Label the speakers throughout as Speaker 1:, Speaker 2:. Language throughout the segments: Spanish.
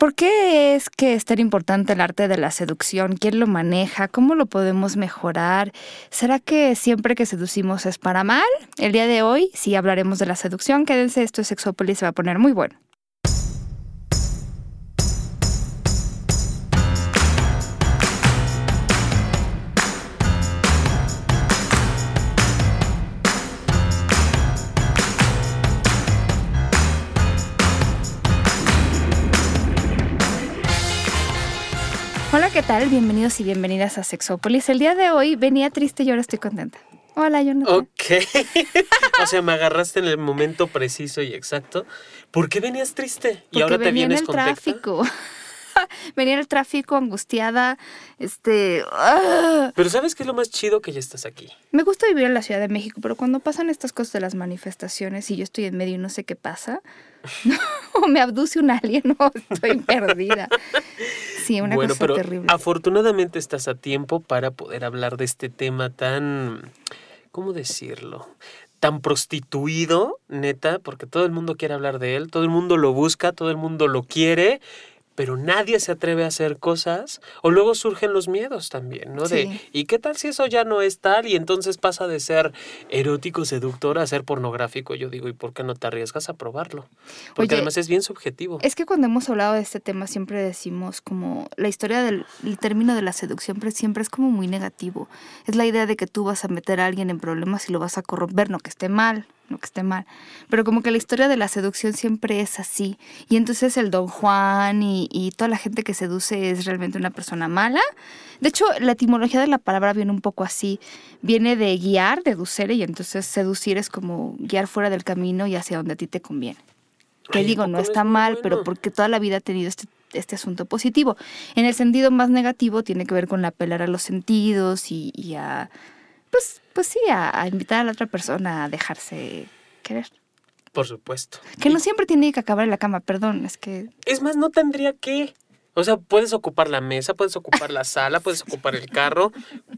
Speaker 1: ¿Por qué es que es tan importante el arte de la seducción? ¿Quién lo maneja? ¿Cómo lo podemos mejorar? ¿Será que siempre que seducimos es para mal? El día de hoy sí hablaremos de la seducción. Quédense, esto es Sexópolis, se va a poner muy bueno. Tal? Bienvenidos y bienvenidas a Sexópolis. El día de hoy venía triste y ahora estoy contenta. Hola, Jonathan.
Speaker 2: Ok. o sea, me agarraste en el momento preciso y exacto. ¿Por qué venías triste?
Speaker 1: y ahora te vienes en el tráfico. venía en el tráfico angustiada, este... ¡ah!
Speaker 2: Pero ¿sabes qué es lo más chido que ya estás aquí?
Speaker 1: Me gusta vivir en la Ciudad de México, pero cuando pasan estas cosas de las manifestaciones y yo estoy en medio y no sé qué pasa, o me abduce un alien o estoy perdida. Sí, una cosa pero terrible.
Speaker 2: Afortunadamente estás a tiempo para poder hablar de este tema tan... ¿Cómo decirlo? tan prostituido, neta, porque todo el mundo quiere hablar de él, todo el mundo lo busca, todo el mundo lo quiere, pero nadie se atreve a hacer cosas. O luego surgen los miedos también, ¿no? De, ¿y qué tal si eso ya no es tal? Y entonces pasa de ser erótico, seductor a ser pornográfico. Yo digo, ¿y por qué no te arriesgas a probarlo? Porque además es bien subjetivo.
Speaker 1: Es que cuando hemos hablado de este tema siempre decimos como la historia del término de la seducción siempre es como muy negativo. Es la idea de que tú vas a meter a alguien en problemas y lo vas a corromper, no que esté mal, no que esté mal, pero como que la historia de la seducción siempre es así. Y entonces el don Juan y, y, toda la gente que seduce es realmente una persona mala. De hecho, la etimología de la palabra viene un poco así. Viene de guiar, deducere, y entonces seducir es como guiar fuera del camino y hacia donde a ti te conviene. Que digo, no está mal, pero porque toda la vida ha tenido este este asunto positivo. En el sentido más negativo tiene que ver con apelar a los sentidos y, y a pues, pues sí, a, invitar a la otra persona a dejarse querer.
Speaker 2: Por supuesto.
Speaker 1: Que no siempre tiene que acabar en la cama, perdón, es que...
Speaker 2: Es más, no tendría que... O sea, puedes ocupar la mesa, puedes ocupar la sala, puedes ocupar el carro.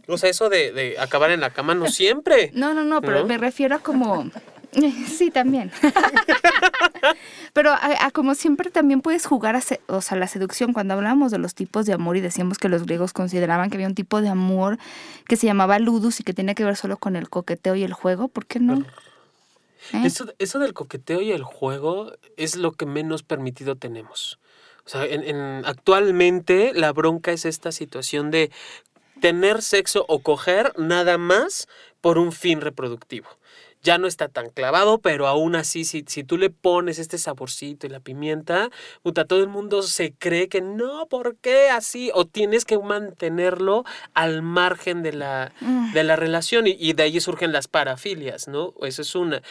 Speaker 2: O sea, eso de, de acabar en la cama no siempre.
Speaker 1: No, no, no, pero me refiero a como Sí, también. Pero a, como siempre también puedes jugar a o sea, la seducción. Cuando hablábamos de los tipos de amor y decíamos que los griegos consideraban que había un tipo de amor que se llamaba ludus y que tenía que ver solo con el coqueteo y el juego, ¿por qué no?
Speaker 2: ¿Eh? Eso, eso del coqueteo y el juego es lo que menos permitido tenemos. O sea, en, actualmente la bronca es esta situación de tener sexo o coger nada más por un fin reproductivo ya no está tan clavado, pero aún así, si, si tú le pones este saborcito y la pimienta, puta, todo el mundo se cree que no, ¿por qué así? O tienes que mantenerlo al margen de la, mm. de la relación y, de ahí surgen las parafilias, ¿no? Esa es una.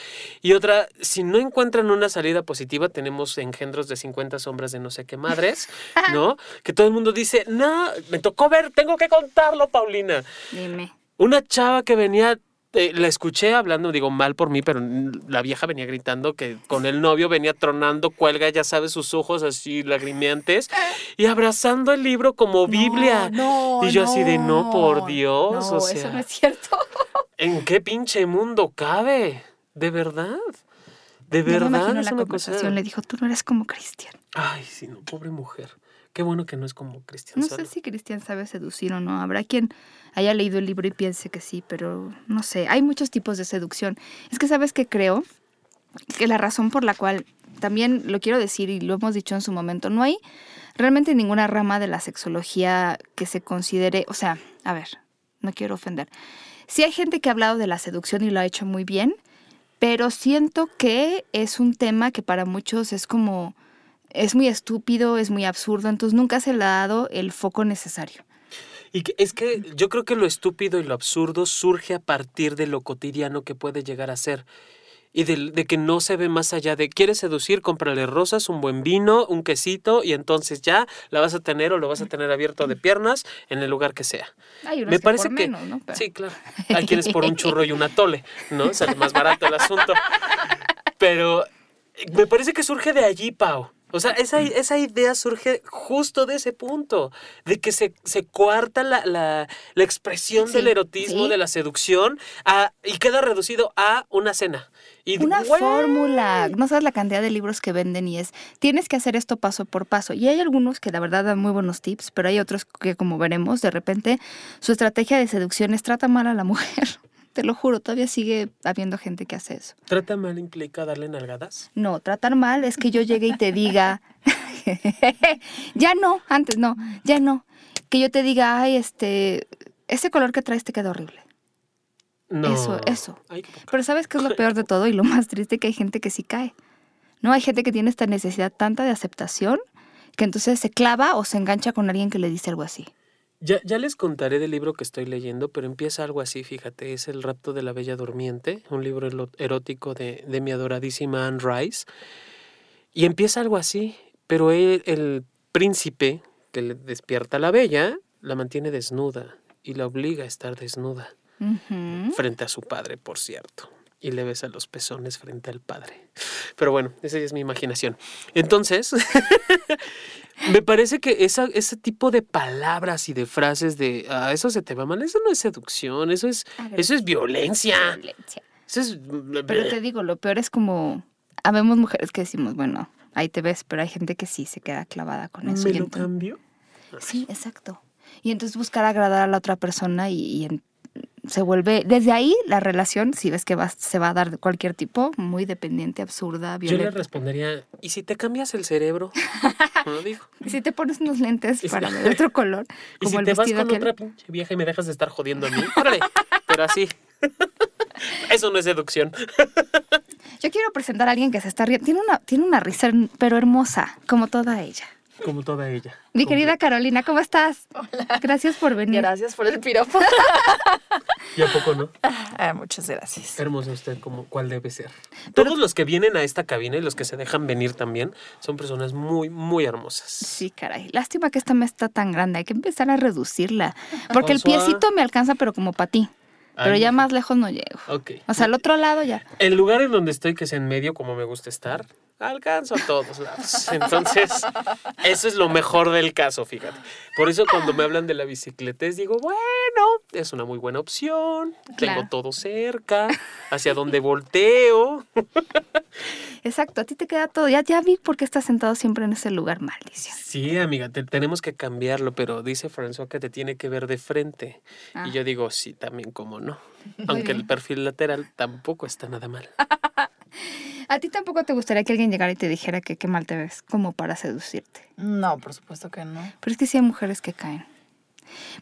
Speaker 2: Y otra, si no encuentran una salida positiva, tenemos engendros de 50 sombras de no sé qué madres, ¿no? que todo el mundo dice, no, me tocó ver, tengo que contarlo, Paulina.
Speaker 1: Dime.
Speaker 2: Una chava que venía eh, la escuché hablando, digo mal por mí, pero la vieja venía gritando que con el novio venía tronando, cuelga, ya sabes, sus ojos así lagrimeantes y abrazando el libro como Biblia. y yo así de no, por Dios. o sea,
Speaker 1: eso no es cierto.
Speaker 2: ¿En qué pinche mundo cabe? ¿De verdad? ¿De verdad?
Speaker 1: me imagino la conversación le dijo, tú no eres como Cristian.
Speaker 2: Ay, sí, no, pobre mujer. Qué bueno que no es como Cristian.
Speaker 1: No sé si Cristian sabe seducir o no. Habrá quien haya leído el libro y piense que sí, pero no sé. Hay muchos tipos de seducción. Es que sabes que creo que la razón por la cual, también lo quiero decir y lo hemos dicho en su momento, no hay realmente ninguna rama de la sexología que se considere, o sea, a ver, no quiero ofender. Sí hay gente que ha hablado de la seducción y lo ha hecho muy bien, pero siento que es un tema que para muchos es como es muy estúpido, es muy absurdo, entonces nunca se le ha dado el foco necesario.
Speaker 2: Y es que yo creo que lo estúpido y lo absurdo surge a partir de lo cotidiano que puede llegar a ser. Y de, que no se ve más allá de, quieres seducir, cómprale rosas, un buen vino, un quesito, y entonces ya la vas a tener o lo vas a tener abierto de piernas en el lugar que sea.
Speaker 1: Me parece que, ¿no?
Speaker 2: Sí, claro. Hay quienes por un churro y un atole, ¿no? Sale más barato el asunto. Pero me parece que surge de allí, Pau. O sea, esa, esa idea surge justo de ese punto, de que se, se coarta la, la, la expresión del erotismo, de la seducción, a, y queda reducido a una cena. Y,
Speaker 1: una fórmula. No sabes la cantidad de libros que venden y es, tienes que hacer esto paso por paso. Y hay algunos que la verdad dan muy buenos tips, pero hay otros que, como veremos, de repente su estrategia de seducción es trata mal a la mujer. Te lo juro, todavía sigue habiendo gente que hace eso.
Speaker 2: ¿Trata mal implica darle nalgadas?
Speaker 1: No, tratar mal es que yo llegue y te diga, ya no, antes no, ya no. Que yo te diga, ay, este, ese color que traes te queda horrible. No. Eso, eso. Pero ¿sabes qué es lo peor de todo y lo más triste? Que hay gente que sí cae. ¿No? Hay gente que tiene esta necesidad tanta de aceptación que entonces se clava o se engancha con alguien que le dice algo así.
Speaker 2: Ya, ya les contaré del libro que estoy leyendo, pero empieza algo así, fíjate, es El rapto de la Bella Durmiente, un libro erótico de, de mi adoradísima Anne Rice. Y empieza algo así, pero el príncipe que le despierta a la bella la mantiene desnuda y la obliga a estar desnuda. Frente a su padre, por cierto. Y le besa los pezones frente al padre. Pero bueno, esa ya es mi imaginación. Entonces, Me parece que esa, ese tipo de palabras y de frases de ah, eso se te va mal, eso no es seducción, eso es, eso es violencia. Eso es...
Speaker 1: Pero te digo, lo peor es como, habemos mujeres que decimos, bueno, ahí te ves, pero hay gente que sí se queda clavada con eso.
Speaker 2: ¿Me lo cambio?
Speaker 1: Sí, exacto. Y entonces buscar agradar a la otra persona y, y, se vuelve, desde ahí la relación, si ves que va, se va a dar de cualquier tipo, muy dependiente, absurda, violenta.
Speaker 2: Yo le respondería, ¿y si te cambias el cerebro?
Speaker 1: Lo digo. ¿Y si te pones unos lentes para ver otro color?
Speaker 2: ¿Y si te vas con otra pinche vieja y me dejas de estar jodiendo a mí? pero así. Eso no es seducción.
Speaker 1: Yo quiero presentar a alguien que se está riendo. Tiene una, tiene una risa, pero hermosa, como toda ella.
Speaker 2: Como toda ella.
Speaker 1: Mi querida Carolina, ¿cómo estás?
Speaker 3: Hola.
Speaker 1: Gracias por venir.
Speaker 3: Gracias por el piropo.
Speaker 2: ¿Y a poco no?
Speaker 3: Ah, muchas gracias.
Speaker 2: Hermoso usted, como cuál debe ser. Todos los que vienen a esta cabina y los que se dejan venir también son personas muy, muy hermosas.
Speaker 1: Sí, caray. Lástima que esta mesa está tan grande. Hay que empezar a reducirla. Porque el piecito me alcanza, pero como para ti. Pero ya más lejos no llego.
Speaker 2: Ok.
Speaker 1: O sea, al otro lado ya.
Speaker 2: El lugar en donde estoy, que es en medio, como me gusta estar, alcanzo a todos lados. Entonces, eso es lo mejor del caso, fíjate. Por eso cuando me hablan de la bicicleta, digo, bueno, es una muy buena opción, tengo todo cerca, hacia donde volteo.
Speaker 1: Exacto, a ti te queda todo. Ya, ya vi por qué estás sentado siempre en ese lugar, maldición.
Speaker 2: Sí, amiga, tenemos que cambiarlo, pero dice François que te tiene que ver de frente. Y ah. yo digo, sí, también, cómo no. Aunque el perfil lateral tampoco está nada mal.
Speaker 1: ¿A ti tampoco te gustaría que alguien llegara y te dijera que qué mal te ves, como para seducirte?
Speaker 3: No, por supuesto que no.
Speaker 1: Pero es que sí hay mujeres que caen.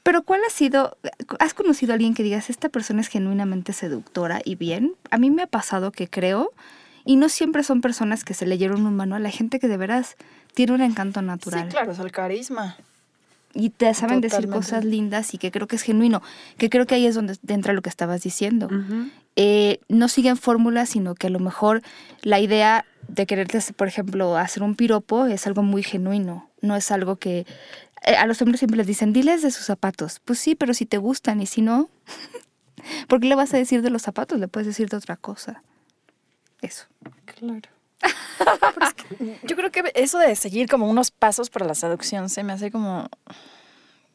Speaker 1: Pero ¿cuál ha sido, has conocido a alguien que digas, esta persona es genuinamente seductora y bien? A mí me ha pasado que creo, y no siempre son personas que se leyeron un manual, hay gente que de veras tiene un encanto natural.
Speaker 3: Sí, claro, es el carisma
Speaker 1: y te saben decir cosas lindas y que creo que es genuino, que creo que ahí es donde entra lo que estabas diciendo. Eh, no siguen fórmulas, sino que a lo mejor la idea de quererte, por ejemplo, hacer un piropo es algo muy genuino, no es algo que... Eh, a los hombres siempre les dicen, diles de sus zapatos. Pues sí, pero si te gustan y si no, ¿por qué le vas a decir de los zapatos? Le puedes decir de otra cosa. Eso.
Speaker 3: Claro. yo creo que eso de seguir como unos pasos para la seducción se me hace como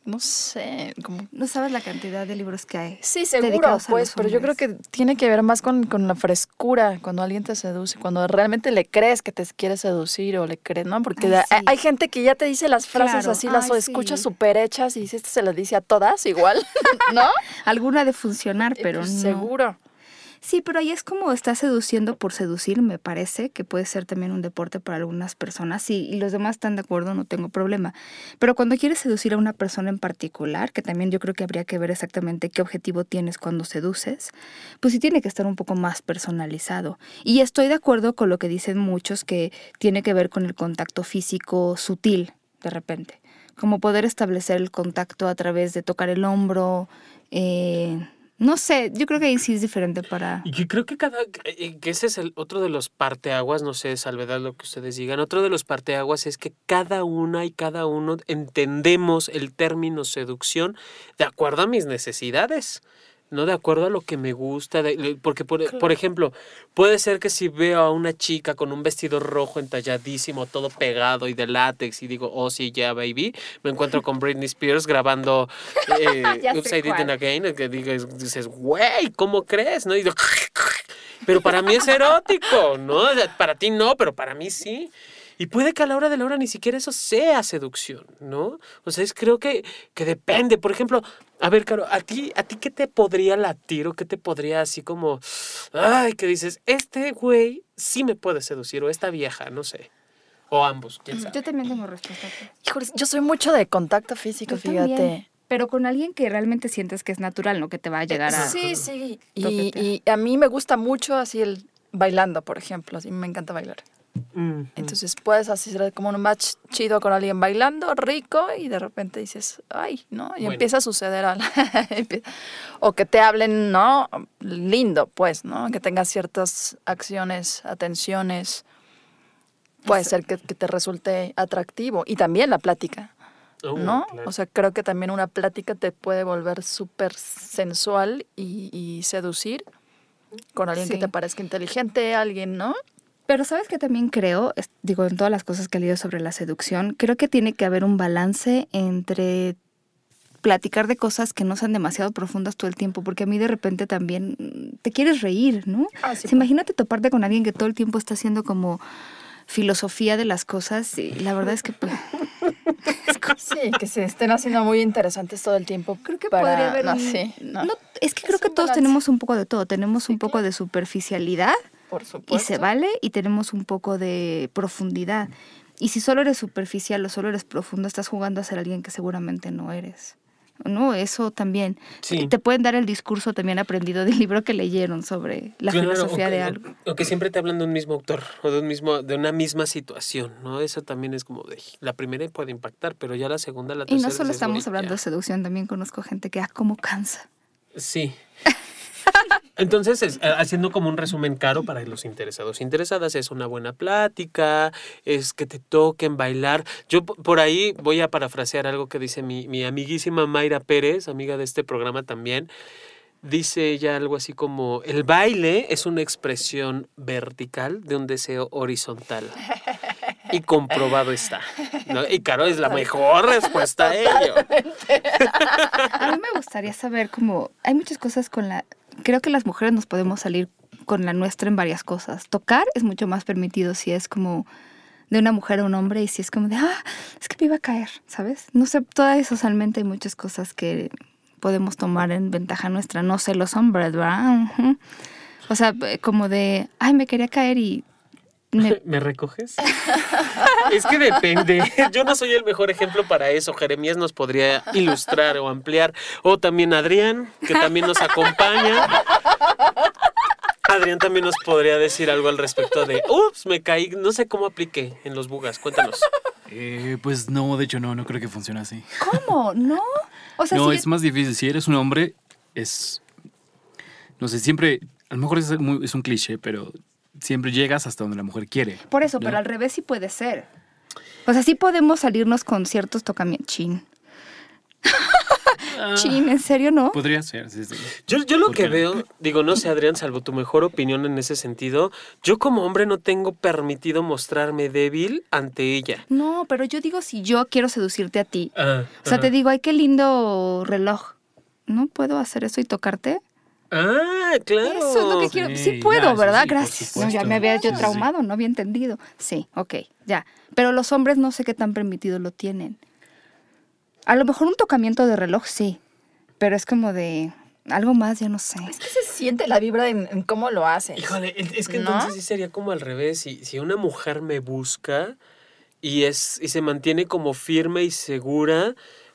Speaker 3: no sé, como...
Speaker 1: No sabes la cantidad de libros que hay.
Speaker 3: Sí, seguro, pues, pero yo creo que tiene que ver más con, la frescura, cuando alguien te seduce, cuando realmente le crees que te quiere seducir o le crees, ¿no? Porque hay, gente que ya te dice las frases así, las escuchas súper hechas y si este se las dice a todas igual, ¿no?
Speaker 1: Alguna de funcionar, pero pues,
Speaker 3: no. Seguro.
Speaker 1: Sí, pero ahí es como está seduciendo por seducir, me parece, que puede ser también un deporte para algunas personas. Sí, y los demás están de acuerdo, no tengo problema. Pero cuando quieres seducir a una persona en particular, que también yo creo que habría que ver exactamente qué objetivo tienes cuando seduces, pues sí tiene que estar un poco más personalizado. Y estoy de acuerdo con lo que dicen muchos que tiene que ver con el contacto físico sutil, de repente. Como poder establecer el contacto a través de tocar el hombro, eh, no sé, yo creo que ahí sí es diferente para...
Speaker 2: Y que creo que cada... Eh, ese es el otro de los parteaguas, no sé, salvedad lo que ustedes digan. Otro de los parteaguas es que cada una y cada uno entendemos el término seducción de acuerdo a mis necesidades. ¿No? De acuerdo a lo que me gusta. porque, por, por, ejemplo, puede ser que si veo a una chica con un vestido rojo entalladísimo, todo pegado y de látex, y digo, oh, sí, ya, baby, me encuentro con Britney Spears grabando eh, Upside Down Again, que dices, güey, ¿cómo crees? ¿No? Y digo, pero para mí es erótico, ¿no? Para ti no, pero para mí sí. Y puede que a la hora de la hora ni siquiera eso sea seducción, ¿no? O sea, es, creo que, que depende. Por ejemplo, a ver, Caro, ¿a ti, ¿a ti qué te podría latir o qué te podría así como, ay, que dices, este güey sí me puede seducir o esta vieja, no sé. O ambos, quién sabe.
Speaker 1: Yo también tengo respuesta.
Speaker 3: Híjole, yo soy mucho de contacto físico, fíjate.
Speaker 1: pero con alguien que realmente sientes que es natural, no que te va a llegar a...
Speaker 3: Sí, sí. Y, y, a mí me gusta mucho así el bailando, por ejemplo. Así me encanta bailar. Entonces puedes hacer como un match chido con alguien bailando, rico, y de repente dices, ay, ¿no? Y empieza a suceder. o que te hablen, ¿no? Lindo, pues, ¿no? Que tengas ciertas acciones, atenciones. Puede ser que, te resulte atractivo. Y también la plática. Oh, ¿No? O sea, creo que también una plática te puede volver súper sensual y, seducir con alguien que te parezca inteligente, alguien, ¿no?
Speaker 1: Pero sabes que también creo, digo, en todas las cosas que he leído sobre la seducción, creo que tiene que haber un balance entre platicar de cosas que no sean demasiado profundas todo el tiempo, porque a mí de repente también te quieres reír, ¿no? Ah, pues. Imagínate toparte con alguien que todo el tiempo está haciendo como filosofía de las cosas y la verdad es que pues,
Speaker 3: sí que se estén haciendo muy interesantes todo el tiempo
Speaker 1: creo que podría haber no, es que creo que todos tenemos un poco de todo tenemos un poco de superficialidad y se vale y tenemos un poco de profundidad. Y si solo eres superficial o solo eres profundo, estás jugando a ser alguien que seguramente no eres. ¿no? Eso también. Te pueden dar el discurso también aprendido del libro que leyeron sobre la filosofía de algo.
Speaker 2: O que siempre te hablan de un mismo autor o de, un mismo, de una misma situación, ¿no? Eso también es como de, la primera puede impactar, pero ya la segunda, la tercera...
Speaker 1: Y no solo estamos hablando de seducción, también conozco gente que, ah, como cansa.
Speaker 2: Sí. Entonces, eh, haciendo como un resumen caro para los interesados. Interesadas es una buena plática, es que te toquen bailar. Yo por ahí voy a parafrasear algo que dice mi, mi amiguísima Mayra Pérez, amiga de este programa también. Dice ella algo así como, el baile es una expresión vertical de un deseo horizontal. Y comprobado está. Y claro, es la mejor respuesta a ello.
Speaker 1: A mí me gustaría saber cómo, hay muchas cosas con la creo que las mujeres nos podemos salir con la nuestra en varias cosas. Tocar es mucho más permitido si es como de una mujer a un hombre y si es como de, ah, es que me iba a caer, ¿sabes? No sé, todavía socialmente hay muchas cosas que podemos tomar en ventaja nuestra, no sé, los hombres, ¿verdad? O sea, como de, ay, me quería caer y
Speaker 2: ¿Me, recoges? es que depende. Yo no soy el mejor ejemplo para eso. Jeremías nos podría ilustrar o ampliar. O también Adrián, que también nos acompaña. Adrián también nos podría decir algo al respecto de, ups, me caí, no sé cómo apliqué en los bugas. Cuéntanos.
Speaker 4: Eh, pues no, de hecho no, no creo que funcione así.
Speaker 1: ¿Cómo? ¿No?
Speaker 4: no, es más difícil. Si eres un hombre, es, no sé, siempre, a lo mejor es, es un cliché, pero siempre llegas hasta donde la mujer quiere.
Speaker 1: Por eso, pero al revés sí puede ser. O sea, sí podemos salirnos con ciertos tocamientos. Chin. Ah. Chin, ¿en serio no?
Speaker 4: Podría ser, sí, sí.
Speaker 2: Yo, yo lo que veo, digo, no sé, Adrián, salvo tu mejor opinión en ese sentido, yo como hombre no tengo permitido mostrarme débil ante ella.
Speaker 1: No, pero yo digo si yo quiero seducirte a ti. Ah, o sea, te digo, ay, qué lindo reloj. ¿No puedo hacer eso y tocarte?
Speaker 2: Ah, claro.
Speaker 1: Eso es lo que quiero. Sí, puedo, ¿verdad? Gracias. No, ya me había yo traumado, no había entendido. Sí, ok, ya. Pero los hombres no sé qué tan permitido lo tienen. A lo mejor un tocamiento de reloj, sí. Pero es como de algo más, ya no sé.
Speaker 3: Es que se siente la vibra en, cómo lo haces.
Speaker 2: Híjole, es que entonces sí sería como al revés. Si, si una mujer me busca y, es, y se mantiene como firme y segura,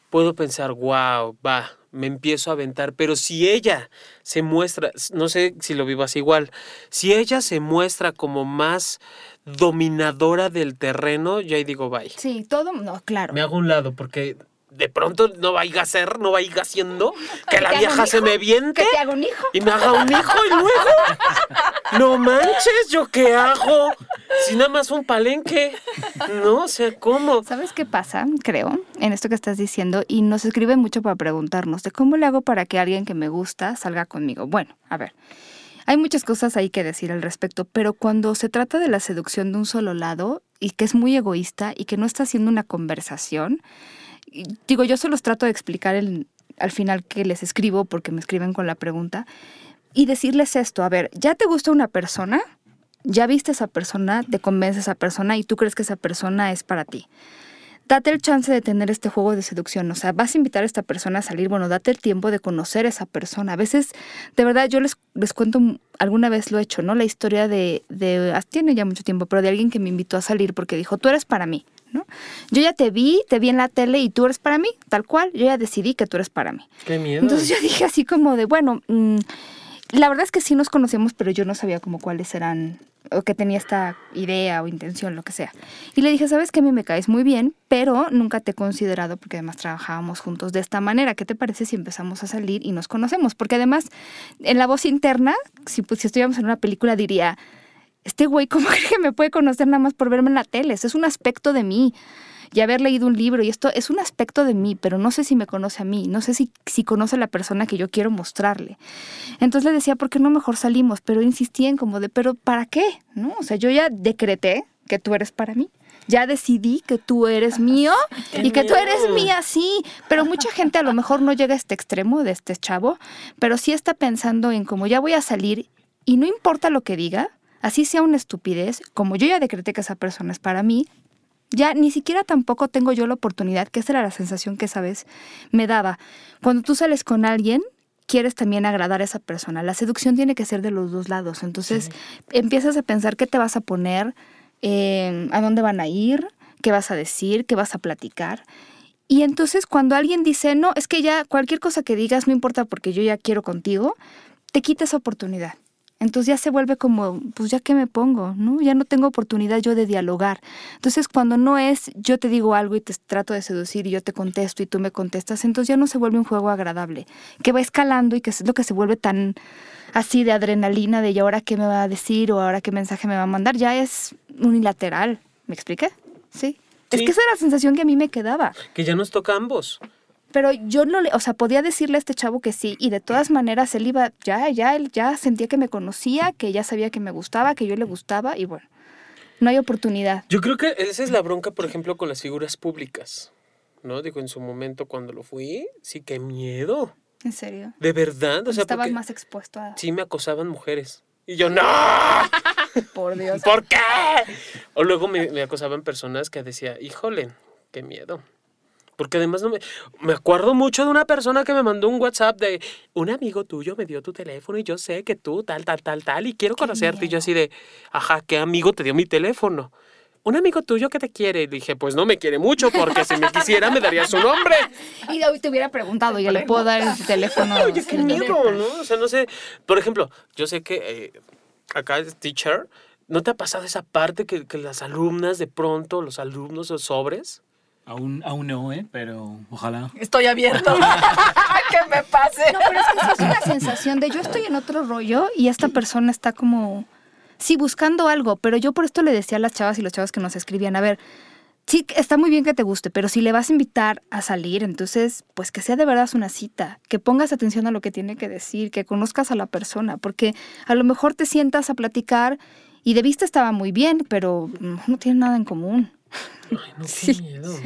Speaker 2: puedo pensar, wow, va, me empiezo a aventar, pero si ella se muestra, no sé si lo vivas igual, si ella se muestra como más dominadora del terreno, ya ahí digo bye.
Speaker 1: Sí, todo, no, claro.
Speaker 2: Me hago un lado porque de pronto no vaya a ser, no vaya haciendo que la vieja se me viente.
Speaker 1: Que te haga un hijo.
Speaker 2: Y me haga un hijo y luego. No manches, ¿yo qué hago? Si nada más un palenque. no, o sea, ¿cómo?
Speaker 1: ¿Sabes qué pasa? Creo, en esto que estás diciendo, y nos escriben mucho para preguntarnos de cómo le hago para que alguien que me gusta salga conmigo. Bueno, a ver. Hay muchas cosas ahí que decir al respecto, pero cuando se trata de la seducción de un solo lado y que es muy egoísta y que no está haciendo una conversación, digo, yo se los trato de explicar al final que les escribo porque me escriben con la pregunta y decirles esto, a ver, ¿ya te gusta una persona? ¿Ya viste a esa persona? ¿Te convence a esa persona y tú crees que esa persona es para ti? date el chance de tener este juego de seducción. O sea, vas a invitar a esta persona a salir, bueno, date el tiempo de conocer a esa persona. A veces, de verdad, yo les, les cuento, alguna vez lo he hecho, ¿no? La historia de, de, ah, tiene ya mucho tiempo, pero de alguien que me invitó a salir porque dijo, tú eres para mí, ¿no? Yo ya te vi, te vi en la tele y tú eres para mí, tal cual, yo ya decidí que tú eres para mí.
Speaker 2: Qué miedo.
Speaker 1: Entonces yo dije así como de, bueno, mm, la verdad es que sí nos conocemos, pero yo no sabía como cuáles eran o que tenía esta idea o intención, lo que sea. Y le dije, sabes que a mí me caes muy bien, pero nunca te he considerado porque además trabajábamos juntos de esta manera. ¿Qué te parece si empezamos a salir y nos conocemos? Porque además, en la voz interna, si, pues, si estuviéramos en una película, diría, este güey, ¿cómo cree que me puede conocer nada más por verme en la tele? es un aspecto de mí y haber leído un libro y esto es un aspecto de mí, pero no sé si me conoce a mí, no sé si, si conoce a la persona que yo quiero mostrarle. Entonces le decía, ¿por qué no mejor salimos? Pero insistía en como de, pero ¿para qué? ¿No? O sea, yo ya decreté que tú eres para mí. Ya decidí que tú eres mío y que tú eres mía, sí. Pero mucha gente a lo mejor no llega a este extremo de este chavo, pero sí está pensando en como ya voy a salir y no importa lo que diga, así sea una estupidez, como yo ya decreté que esa persona es para mí, ya ni siquiera tampoco tengo yo la oportunidad, que esa era la sensación que esa vez me daba. Cuando tú sales con alguien, quieres también agradar a esa persona. La seducción tiene que ser de los dos lados. Entonces empiezas a pensar qué te vas a poner, eh, a dónde van a ir, qué vas a decir, qué vas a platicar. Y entonces cuando alguien dice, no, es que ya cualquier cosa que digas no importa porque yo ya quiero contigo, te quita esa oportunidad. Entonces ya se vuelve como, pues ya que me pongo, ¿no? Ya no tengo oportunidad yo de dialogar. Entonces cuando no es yo te digo algo y te trato de seducir y yo te contesto y tú me contestas, entonces ya no se vuelve un juego agradable, que va escalando y que es lo que se vuelve tan así de adrenalina de ya ahora qué me va a decir o ahora qué mensaje me va a mandar, ya es unilateral. ¿Me expliqué? Sí. sí. Es que esa era la sensación que a mí me quedaba.
Speaker 2: Que ya nos toca a ambos.
Speaker 1: Pero yo no le, o sea, podía decirle a este chavo que sí, y de todas maneras él iba, ya, ya, él ya sentía que me conocía, que ya sabía que me gustaba, que yo le gustaba, y bueno, no hay oportunidad.
Speaker 2: Yo creo que esa es la bronca, por ejemplo, con las figuras públicas, ¿no? Digo, en su momento cuando lo fui, sí, qué miedo.
Speaker 1: ¿En serio?
Speaker 2: De verdad, o sea,
Speaker 1: estabas más expuesto a...
Speaker 2: Sí, me acosaban mujeres. Y yo, ¡no!
Speaker 1: Por Dios.
Speaker 2: ¿Por qué? O luego me, me acosaban personas que decía, híjole, qué miedo. Porque además no me, me acuerdo mucho de una persona que me mandó un WhatsApp de un amigo tuyo me dio tu teléfono y yo sé que tú tal, tal, tal, tal y quiero conocerte. Y yo así de, ajá, ¿qué amigo te dio mi teléfono? Un amigo tuyo que te quiere. Y dije, pues no me quiere mucho porque si me quisiera me daría su nombre.
Speaker 1: Y hoy te hubiera preguntado, yo le puedo dar el teléfono.
Speaker 2: Oye, qué miedo, ¿no? O sea, no sé. Por ejemplo, yo sé que eh, acá es teacher. ¿No te ha pasado esa parte que, que las alumnas de pronto, los alumnos, los sobres,
Speaker 4: Aún, aún no, ¿eh? Pero ojalá.
Speaker 3: Estoy abierto. que me pase.
Speaker 1: No, pero es que es una sensación de yo estoy en otro rollo y esta persona está como, sí, buscando algo. Pero yo por esto le decía a las chavas y los chavos que nos escribían, a ver, sí, está muy bien que te guste, pero si le vas a invitar a salir, entonces, pues que sea de verdad una cita, que pongas atención a lo que tiene que decir, que conozcas a la persona, porque a lo mejor te sientas a platicar y de vista estaba muy bien, pero no tiene nada en común.
Speaker 2: Ay, no, qué miedo.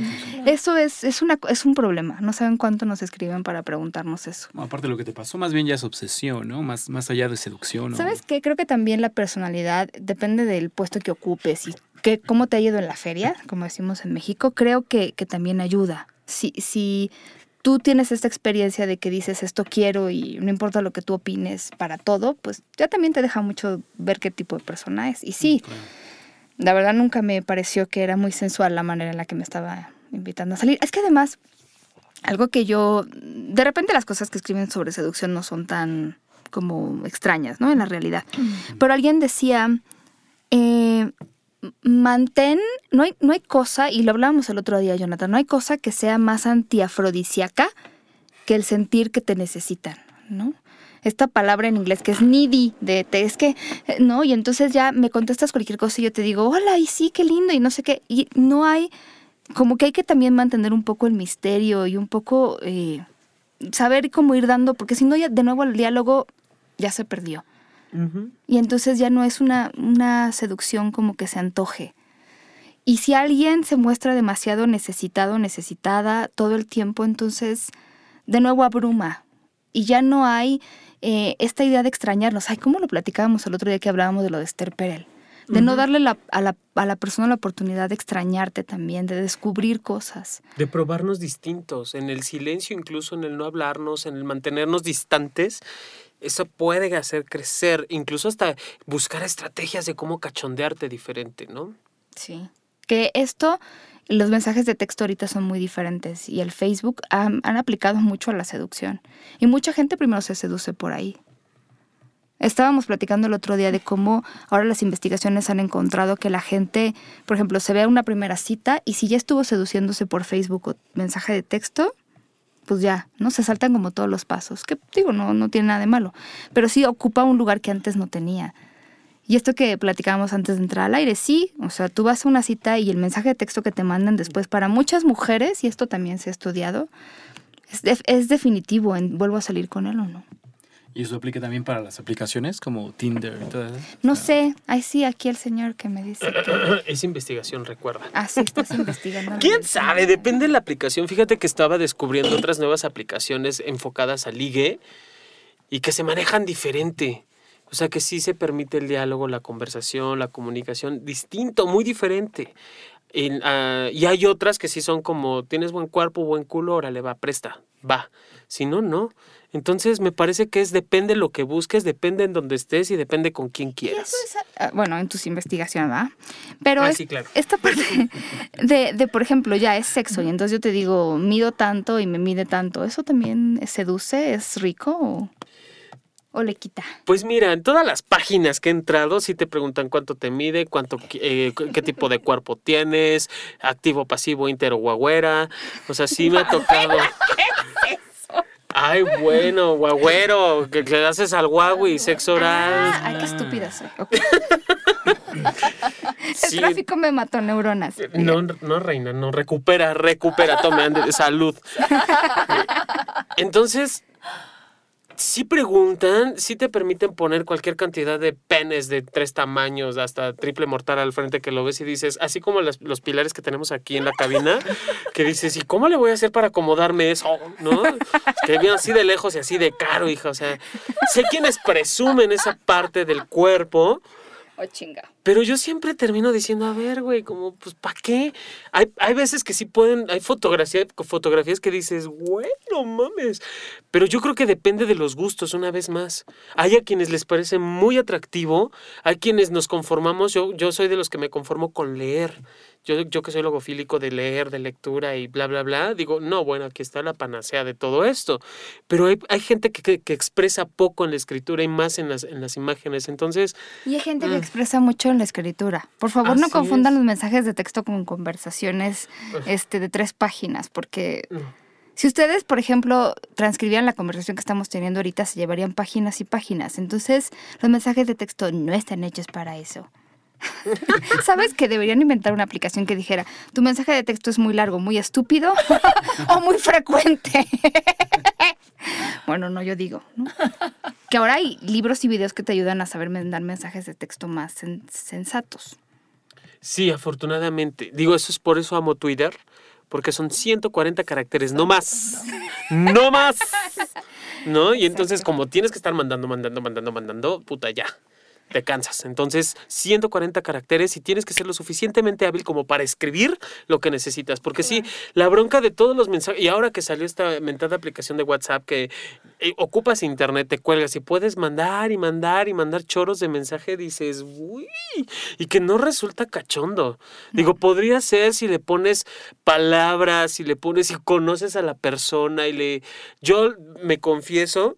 Speaker 1: Eso es, es, una, es un problema. No saben cuánto nos escriben para preguntarnos eso.
Speaker 4: aparte de lo que te pasó, más bien ya es obsesión, ¿no? Más, más allá de seducción.
Speaker 1: ¿Sabes qué? Creo que también la personalidad depende del puesto que ocupes y que, cómo te ha ido en la feria, como decimos en México. Creo que, que también ayuda. Si, si tú tienes esta experiencia de que dices esto quiero y no importa lo que tú opines para todo, pues ya también te deja mucho ver qué tipo de persona es. Y sí. La verdad nunca me pareció que era muy sensual la manera en la que me estaba invitando a salir. Es que además, algo que yo, de repente las cosas que escriben sobre seducción no son tan como extrañas, ¿no? En la realidad. Pero alguien decía, eh, mantén, no hay, no hay cosa, y lo hablábamos el otro día, Jonathan, no hay cosa que sea más antiafrodisíaca que el sentir que te necesitan, ¿no? Esta palabra en inglés que es needy, de te, es que, eh, ¿no? Y entonces ya me contestas cualquier cosa y yo te digo, hola, y sí, qué lindo, y no sé qué. Y no hay, como que hay que también mantener un poco el misterio y un poco eh, saber cómo ir dando, porque si no, ya de nuevo el diálogo ya se perdió. Y entonces ya no es una, una seducción como que se antoje. Y si alguien se muestra demasiado necesitado, necesitada todo el tiempo, entonces de nuevo abruma. Y ya no hay eh, esta idea de extrañarnos. Ay, ¿cómo lo platicábamos el otro día que hablábamos de lo de Esther Perel? De no darle a, la, a la persona la oportunidad de extrañarte también, de descubrir cosas.
Speaker 2: De probarnos distintos, en el silencio, incluso en el no hablarnos, en el mantenernos distantes eso puede hacer crecer, incluso hasta buscar estrategias de cómo cachondearte diferente, ¿no?
Speaker 1: Sí. Que esto, los mensajes de texto ahorita son muy diferentes y el Facebook han, aplicado mucho a la seducción. Y mucha gente primero se seduce por ahí. Estábamos platicando el otro día de cómo ahora las investigaciones han encontrado que la gente, por ejemplo, se ve a una primera cita y si ya estuvo seduciéndose por Facebook o mensaje de texto, pues ya, ¿no? Se saltan como todos los pasos, que digo, no, no tiene nada de malo, pero sí ocupa un lugar que antes no tenía. Y esto que platicábamos antes de entrar al aire, sí, o sea, tú vas a una cita y el mensaje de texto que te mandan después para muchas mujeres, y esto también se ha estudiado, es, es definitivo en vuelvo a salir con él o no.
Speaker 4: ¿Y eso aplica también para las aplicaciones como Tinder y todo eso?
Speaker 1: No sé, ahí sí, aquí el señor que me dice que...
Speaker 2: Es investigación, recuerda.
Speaker 1: Ah, sí, estás investigando.
Speaker 2: ¿Quién sabe? Depende de la aplicación. Fíjate que estaba descubriendo otras nuevas aplicaciones enfocadas a ligue y que se manejan diferente. O sea que sí se permite el diálogo, la conversación, la comunicación distinto, muy diferente. Ah, y hay otras que sí son como, tienes buen cuerpo, buen culo, órale, va, presta, va. Si no, no. Entonces me parece que es depende lo que busques, depende en donde estés y depende con quién quieras.
Speaker 1: Ah, bueno, en tus investigaciones, ¿va? Pero ah, esta parte de, de, por ejemplo, ya es sexo y entonces yo te digo, mido tanto y me mide tanto, ¿eso también seduce? ¿Es rico o, le quita?
Speaker 2: Pues mira, en todas las páginas que he entrado sí te preguntan cuánto te mide, cuánto, eh, qué tipo de cuerpo tienes, activo, pasivo, inter o guagüera. O sea, sí me ha tocado... Ay, bueno, guagüero, que le haces al y sexo oral.
Speaker 1: Ah, ay, qué estúpida soy. El tráfico me mató neuronas.
Speaker 2: No, no, reina, no, recupera, recupera, tome, ande, salud. Entonces, si preguntan, si te permiten poner cualquier cantidad de penes de tres tamaños, hasta triple mortal al frente que lo ves y dices, así como los pilares que tenemos aquí en la cabina, que dices, ¿y cómo le voy a hacer para acomodarme eso? ¿No? Que viene así de lejos y así de caro, hija. O sea, sé quienes presumen esa parte del cuerpo
Speaker 1: Oh, chinga.
Speaker 2: Pero yo siempre termino diciendo, a ver, güey, como, pues, ¿para qué? Hay, hay veces que sí pueden, hay fotografía, fotografías que dices, güey, no mames. Pero yo creo que depende de los gustos, una vez más. Hay a quienes les parece muy atractivo, hay quienes nos conformamos, yo, yo soy de los que me conformo con leer yo, yo que soy logofílico de leer, de lectura y bla, bla, bla, digo, no, bueno, aquí está la panacea de todo esto. Pero hay, hay gente que, que, expresa poco en la escritura y más en las, en las imágenes. Entonces...
Speaker 1: Y hay gente que mm. expresa mucho en la escritura. Por favor, no confundan los mensajes de texto con conversaciones este, de tres páginas, porque... Mm. Si ustedes, por ejemplo, transcribían la conversación que estamos teniendo ahorita, se llevarían páginas y páginas. Entonces, los mensajes de texto no están hechos para eso. ¿Sabes que deberían inventar una aplicación que dijera, tu mensaje de texto es muy largo, muy estúpido o muy frecuente? bueno, no, yo digo, Que ahora hay libros y videos que te ayudan a saber mandar mensajes de texto más sensatos.
Speaker 2: Sí, afortunadamente. Digo, eso es por eso amo Twitter, porque son 140 caracteres, no más. No más. ¿No? Y entonces, como tienes que estar mandando, mandando, mandando, mandando, puta, ya te cansas. Entonces, 140 caracteres y tienes que ser lo suficientemente hábil como para escribir lo que necesitas. Porque sí, la bronca de todos los mensajes, y ahora que salió esta mentada aplicación de WhatsApp que eh, ocupas internet, te cuelgas y puedes mandar y mandar y mandar choros de mensaje, dices, uy, y que no resulta cachondo. Digo, podría ser si le pones palabras, si le pones, si conoces a la persona y le... Yo me confieso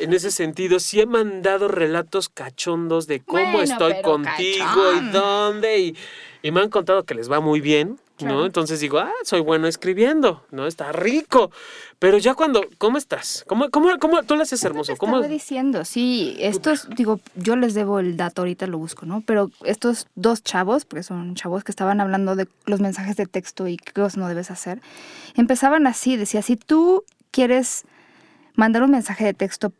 Speaker 2: en ese sentido, sí he mandado relatos cachondos de cómo estoy contigo y dónde. Y, me han contado que les va muy bien. ¿no? Entonces digo, ah, soy bueno escribiendo, ¿no? Está rico. Pero ya cuando, ¿cómo estás? ¿Cómo, cómo, cómo tú lo haces hermoso?
Speaker 1: ¿Cómo estaba diciendo? Sí, estos, digo, yo les debo el dato, ahorita lo busco, ¿no? Pero estos dos chavos, porque son chavos que estaban hablando de los mensajes de texto y qué cosas no debes hacer, empezaban así, decía, si tú quieres mandar un mensaje de texto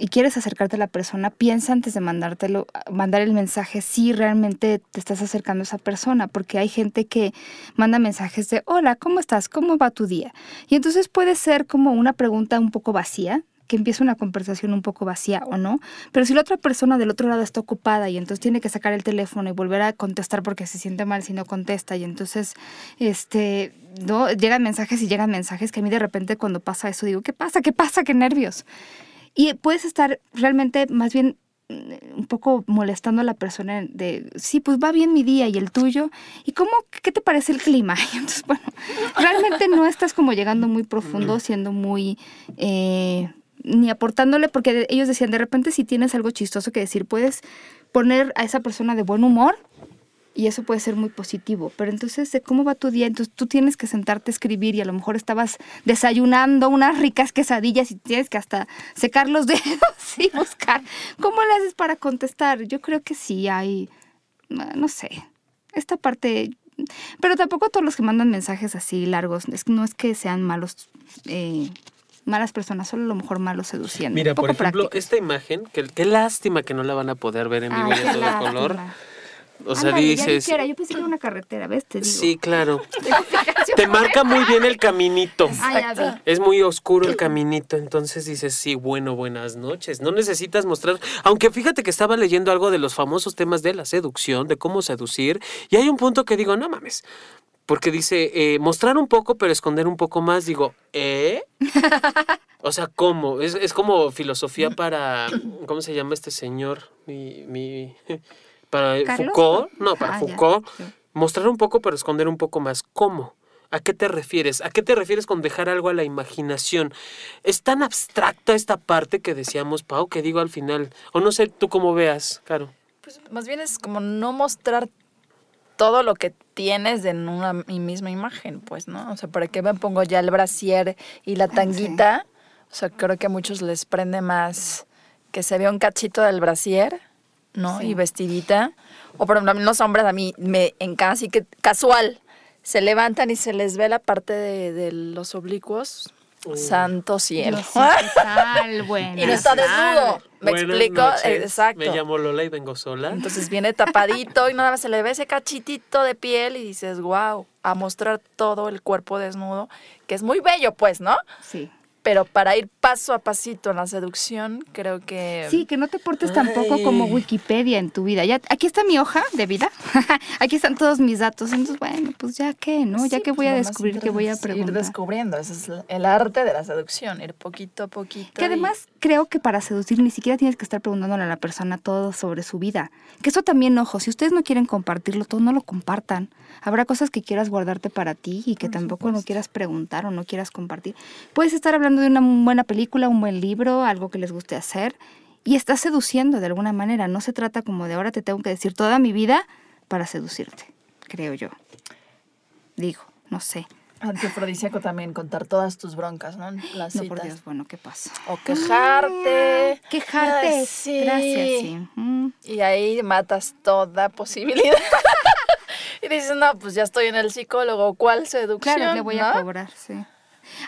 Speaker 1: y quieres acercarte a la persona, piensa antes de mandártelo, mandar el mensaje si realmente te estás acercando a esa persona, porque hay gente que manda mensajes de hola, ¿cómo estás? ¿Cómo va tu día? Y entonces puede ser como una pregunta un poco vacía, que empieza una conversación un poco vacía o no, pero si la otra persona del otro lado está ocupada y entonces tiene que sacar el teléfono y volver a contestar porque se siente mal si no contesta y entonces este no llegan mensajes y llegan mensajes que a mí de repente cuando pasa eso digo, ¿qué pasa? ¿Qué pasa? ¿Qué nervios? Y puedes estar realmente más bien mm, un poco molestando a la persona de, sí, pues va bien mi día y el tuyo. ¿Y cómo, qué te parece el clima? Y entonces, bueno, realmente no estás como llegando muy profundo, siendo muy... Eh, ni aportándole, porque ellos decían, de repente si tienes algo chistoso que decir, puedes poner a esa persona de buen humor y eso puede ser muy positivo. Pero entonces, ¿cómo va tu día? Entonces tú tienes que sentarte a escribir y a lo mejor estabas desayunando unas ricas quesadillas y tienes que hasta secar los dedos y buscar cómo le haces para contestar. Yo creo que sí hay, no sé, esta parte... Pero tampoco todos los que mandan mensajes así largos, es, no es que sean malos. Eh, malas personas, solo a lo mejor malos seduciendo.
Speaker 2: Mira, por ejemplo, esta imagen, que qué lástima que no la van a poder ver en vivo y todo color. O sea, dices.
Speaker 1: yo pensé que era una carretera, ¿ves? Te digo.
Speaker 2: Sí, claro. Te marca muy bien el caminito. Es muy oscuro el caminito, entonces dices, sí, bueno, buenas noches. No necesitas mostrar. Aunque fíjate que estaba leyendo algo de los famosos temas de la seducción, de cómo seducir, y hay un punto que digo, no mames. Porque dice, eh, mostrar un poco, pero esconder un poco más. Digo, ¿eh? O sea, ¿cómo? Es, es como filosofía para. ¿Cómo se llama este señor? Mi. mi para Foucault, no, para ah, Foucault, mostrar un poco pero esconder un poco más. ¿Cómo? ¿A qué te refieres? ¿A qué te refieres con dejar algo a la imaginación? Es tan abstracta esta parte que decíamos, Pau, que digo al final. O no sé, tú cómo veas, Caro.
Speaker 3: Pues más bien es como no mostrar todo lo que tienes en una misma imagen, pues, ¿no? O sea, ¿para qué me pongo ya el brasier y la tanguita? O sea, creo que a muchos les prende más que se vea un cachito del brasier ¿no? Y vestidita. O por ejemplo, los hombres a mí me encanta así que casual. Se levantan y se les ve la parte de, los oblicuos. Santo cielo. Y no está desnudo. ¿Me explico? Exacto.
Speaker 2: Me llamo Lola y vengo sola.
Speaker 3: Entonces viene tapadito y nada más se le ve ese cachitito de piel y dices, wow, a mostrar todo el cuerpo desnudo, que es muy bello, pues, ¿no?
Speaker 1: Sí
Speaker 3: pero para ir paso a pasito en la seducción, creo que...
Speaker 1: Sí, que no te portes tampoco como Wikipedia en tu vida. Ya, aquí está mi hoja de vida, aquí están todos mis datos. Entonces, bueno, pues ya qué, ¿no? ya que pues voy a descubrir, que voy a preguntar.
Speaker 3: Ir descubriendo, ese es el arte de la seducción, ir poquito a poquito.
Speaker 1: Que además creo que para seducir ni siquiera tienes que estar preguntándole a la persona todo sobre su vida. Que eso también, ojo, si ustedes no quieren compartirlo todo, no lo compartan. Habrá cosas que quieras guardarte para ti y que tampoco no quieras preguntar o no quieras compartir. Puedes estar hablando de una buena película, un buen libro, algo que les guste hacer, y estás seduciendo de alguna manera. No se trata como de ahora te tengo que decir toda mi vida para seducirte, creo yo. Digo, no sé.
Speaker 3: Antiafrodisíaco también, contar todas tus broncas, ¿no?
Speaker 1: Las no, por Dios, bueno, ¿qué pasa?
Speaker 3: O quejarte.
Speaker 1: Ah, quejarte.
Speaker 3: sí. Gracias, sí. Y ahí matas toda posibilidad. y dices, no, pues ya estoy en el psicólogo, ¿cuál seducción?
Speaker 1: Claro, le voy a cobrar, sí.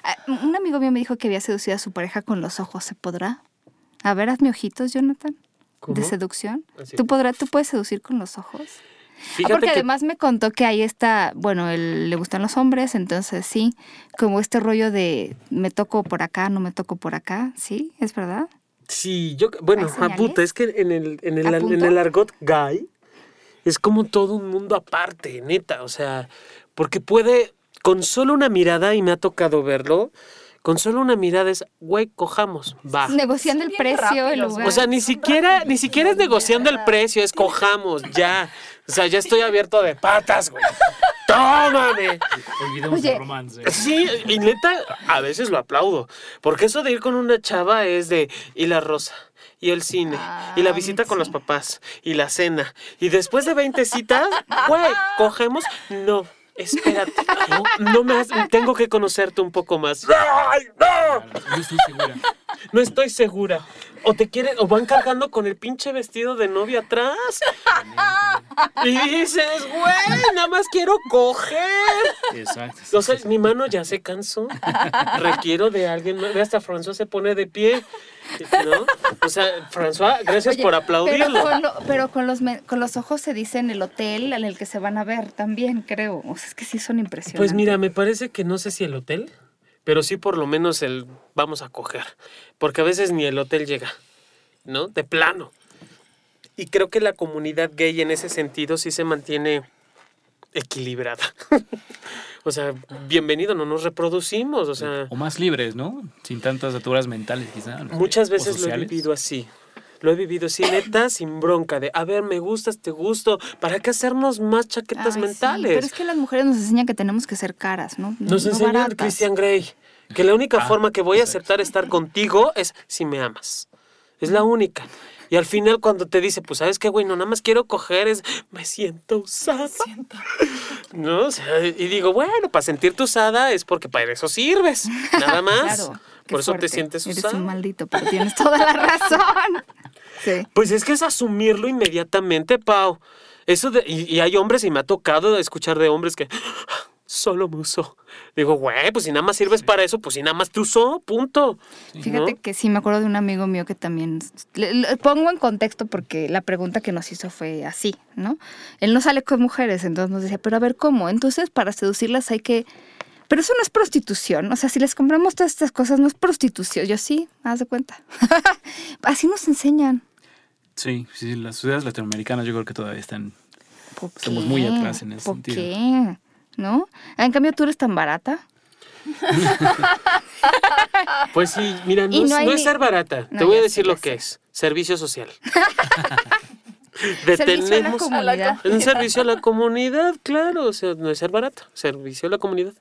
Speaker 1: Ah, un amigo mío me dijo que había seducido a su pareja con los ojos. ¿Se podrá? A ver, hazme ojitos, Jonathan. De seducción. Ah, ¿Tú, podrás, ¿Tú puedes seducir con los ojos? Ah, porque además me contó que ahí está, bueno, él, le gustan los hombres, entonces sí, como este rollo de me toco por acá, no me toco por acá, ¿sí? ¿Es verdad?
Speaker 2: Sí, yo, bueno, puta, es que en el, en el, en el argot gay es como todo un mundo aparte, neta, o sea, porque puede, con solo una mirada, y me ha tocado verlo, con solo una mirada es, güey, cojamos, va.
Speaker 1: Negociando el precio, el lugar.
Speaker 2: O sea, ni siquiera, ni siquiera es negociando el precio, es cojamos, ya. O sea, ya estoy abierto de patas, güey. ¡Tómame!
Speaker 4: Olvidemos el romance.
Speaker 2: Sí, y neta, a veces lo aplaudo. Porque eso de ir con una chava es de, y la rosa, y el cine, y la visita con los papás, y la cena. Y después de 20 citas, güey, cogemos, no. Espérate, no, me has, tengo que conocerte un poco más. ¡Ay, no! No estoy segura. No estoy segura. O te quieren, o van cargando con el pinche vestido de novia atrás. Y dices, güey, nada más quiero coger. Exacto. O sea, mi mano ya se cansó. Requiero de alguien más. Hasta François se pone de pie. ¿No? O sea, François, gracias por aplaudirlo.
Speaker 1: Pero, con, los, con los ojos se dice en el hotel en el que se van a ver también, creo. O sea, es que sí son impresionantes.
Speaker 2: Pues mira, me parece que no sé si el hotel pero sí por lo menos el vamos a coger, porque a veces ni el hotel llega, ¿no? De plano. Y creo que la comunidad gay en ese sentido sí se mantiene equilibrada. o sea, bienvenido, no nos reproducimos, o sea...
Speaker 4: O más libres, ¿no? Sin tantas aturas mentales, quizás.
Speaker 2: Muchas veces lo he vivido así lo he vivido sin neta, sin bronca, de, a ver, me gustas, te gusto, ¿para qué hacernos más chaquetas mentales?
Speaker 1: pero es que las mujeres nos enseñan que tenemos que ser caras, ¿no?
Speaker 2: Nos enseñan Christian Grey, que la única ah, forma que voy a aceptar estar contigo es si me amas. Es la única. Y al final cuando te dice, pues sabes qué, güey, no nada más quiero coger, es, me siento usada. Siento. ¿No? y digo, bueno, para sentirte usada es porque para eso sirves. Nada más. Claro, Por eso te sientes usada.
Speaker 1: Eres un maldito, pero tienes toda la razón.
Speaker 2: Pues es que es asumirlo inmediatamente, Pau. Eso de, y, hay hombres, y me ha tocado escuchar de hombres que solo me usó. Digo, güey, pues si nada más sirves para eso, pues si nada más te usó, punto.
Speaker 1: Fíjate que sí, me acuerdo de un amigo mío que también. Le, pongo en contexto porque la pregunta que nos hizo fue así, ¿no? Él no sale con mujeres, entonces nos decía, pero a ver, ¿cómo? Entonces, para seducirlas hay que. Pero eso no es prostitución. O sea, si les compramos todas estas cosas, no es prostitución. Yo sí, haz de cuenta. así nos enseñan.
Speaker 4: Sí, sí, las ciudades latinoamericanas yo creo que todavía están... Estamos muy atrás en ese
Speaker 1: ¿Por
Speaker 4: sentido.
Speaker 1: qué? ¿No? En cambio, tú eres tan barata.
Speaker 2: pues sí, mira, no, es, ser barata. Te voy a decir lo que es. Servicio social.
Speaker 1: Detenemos a la
Speaker 2: un servicio a la comunidad, claro. O sea, no es ser barata. Servicio a la comunidad.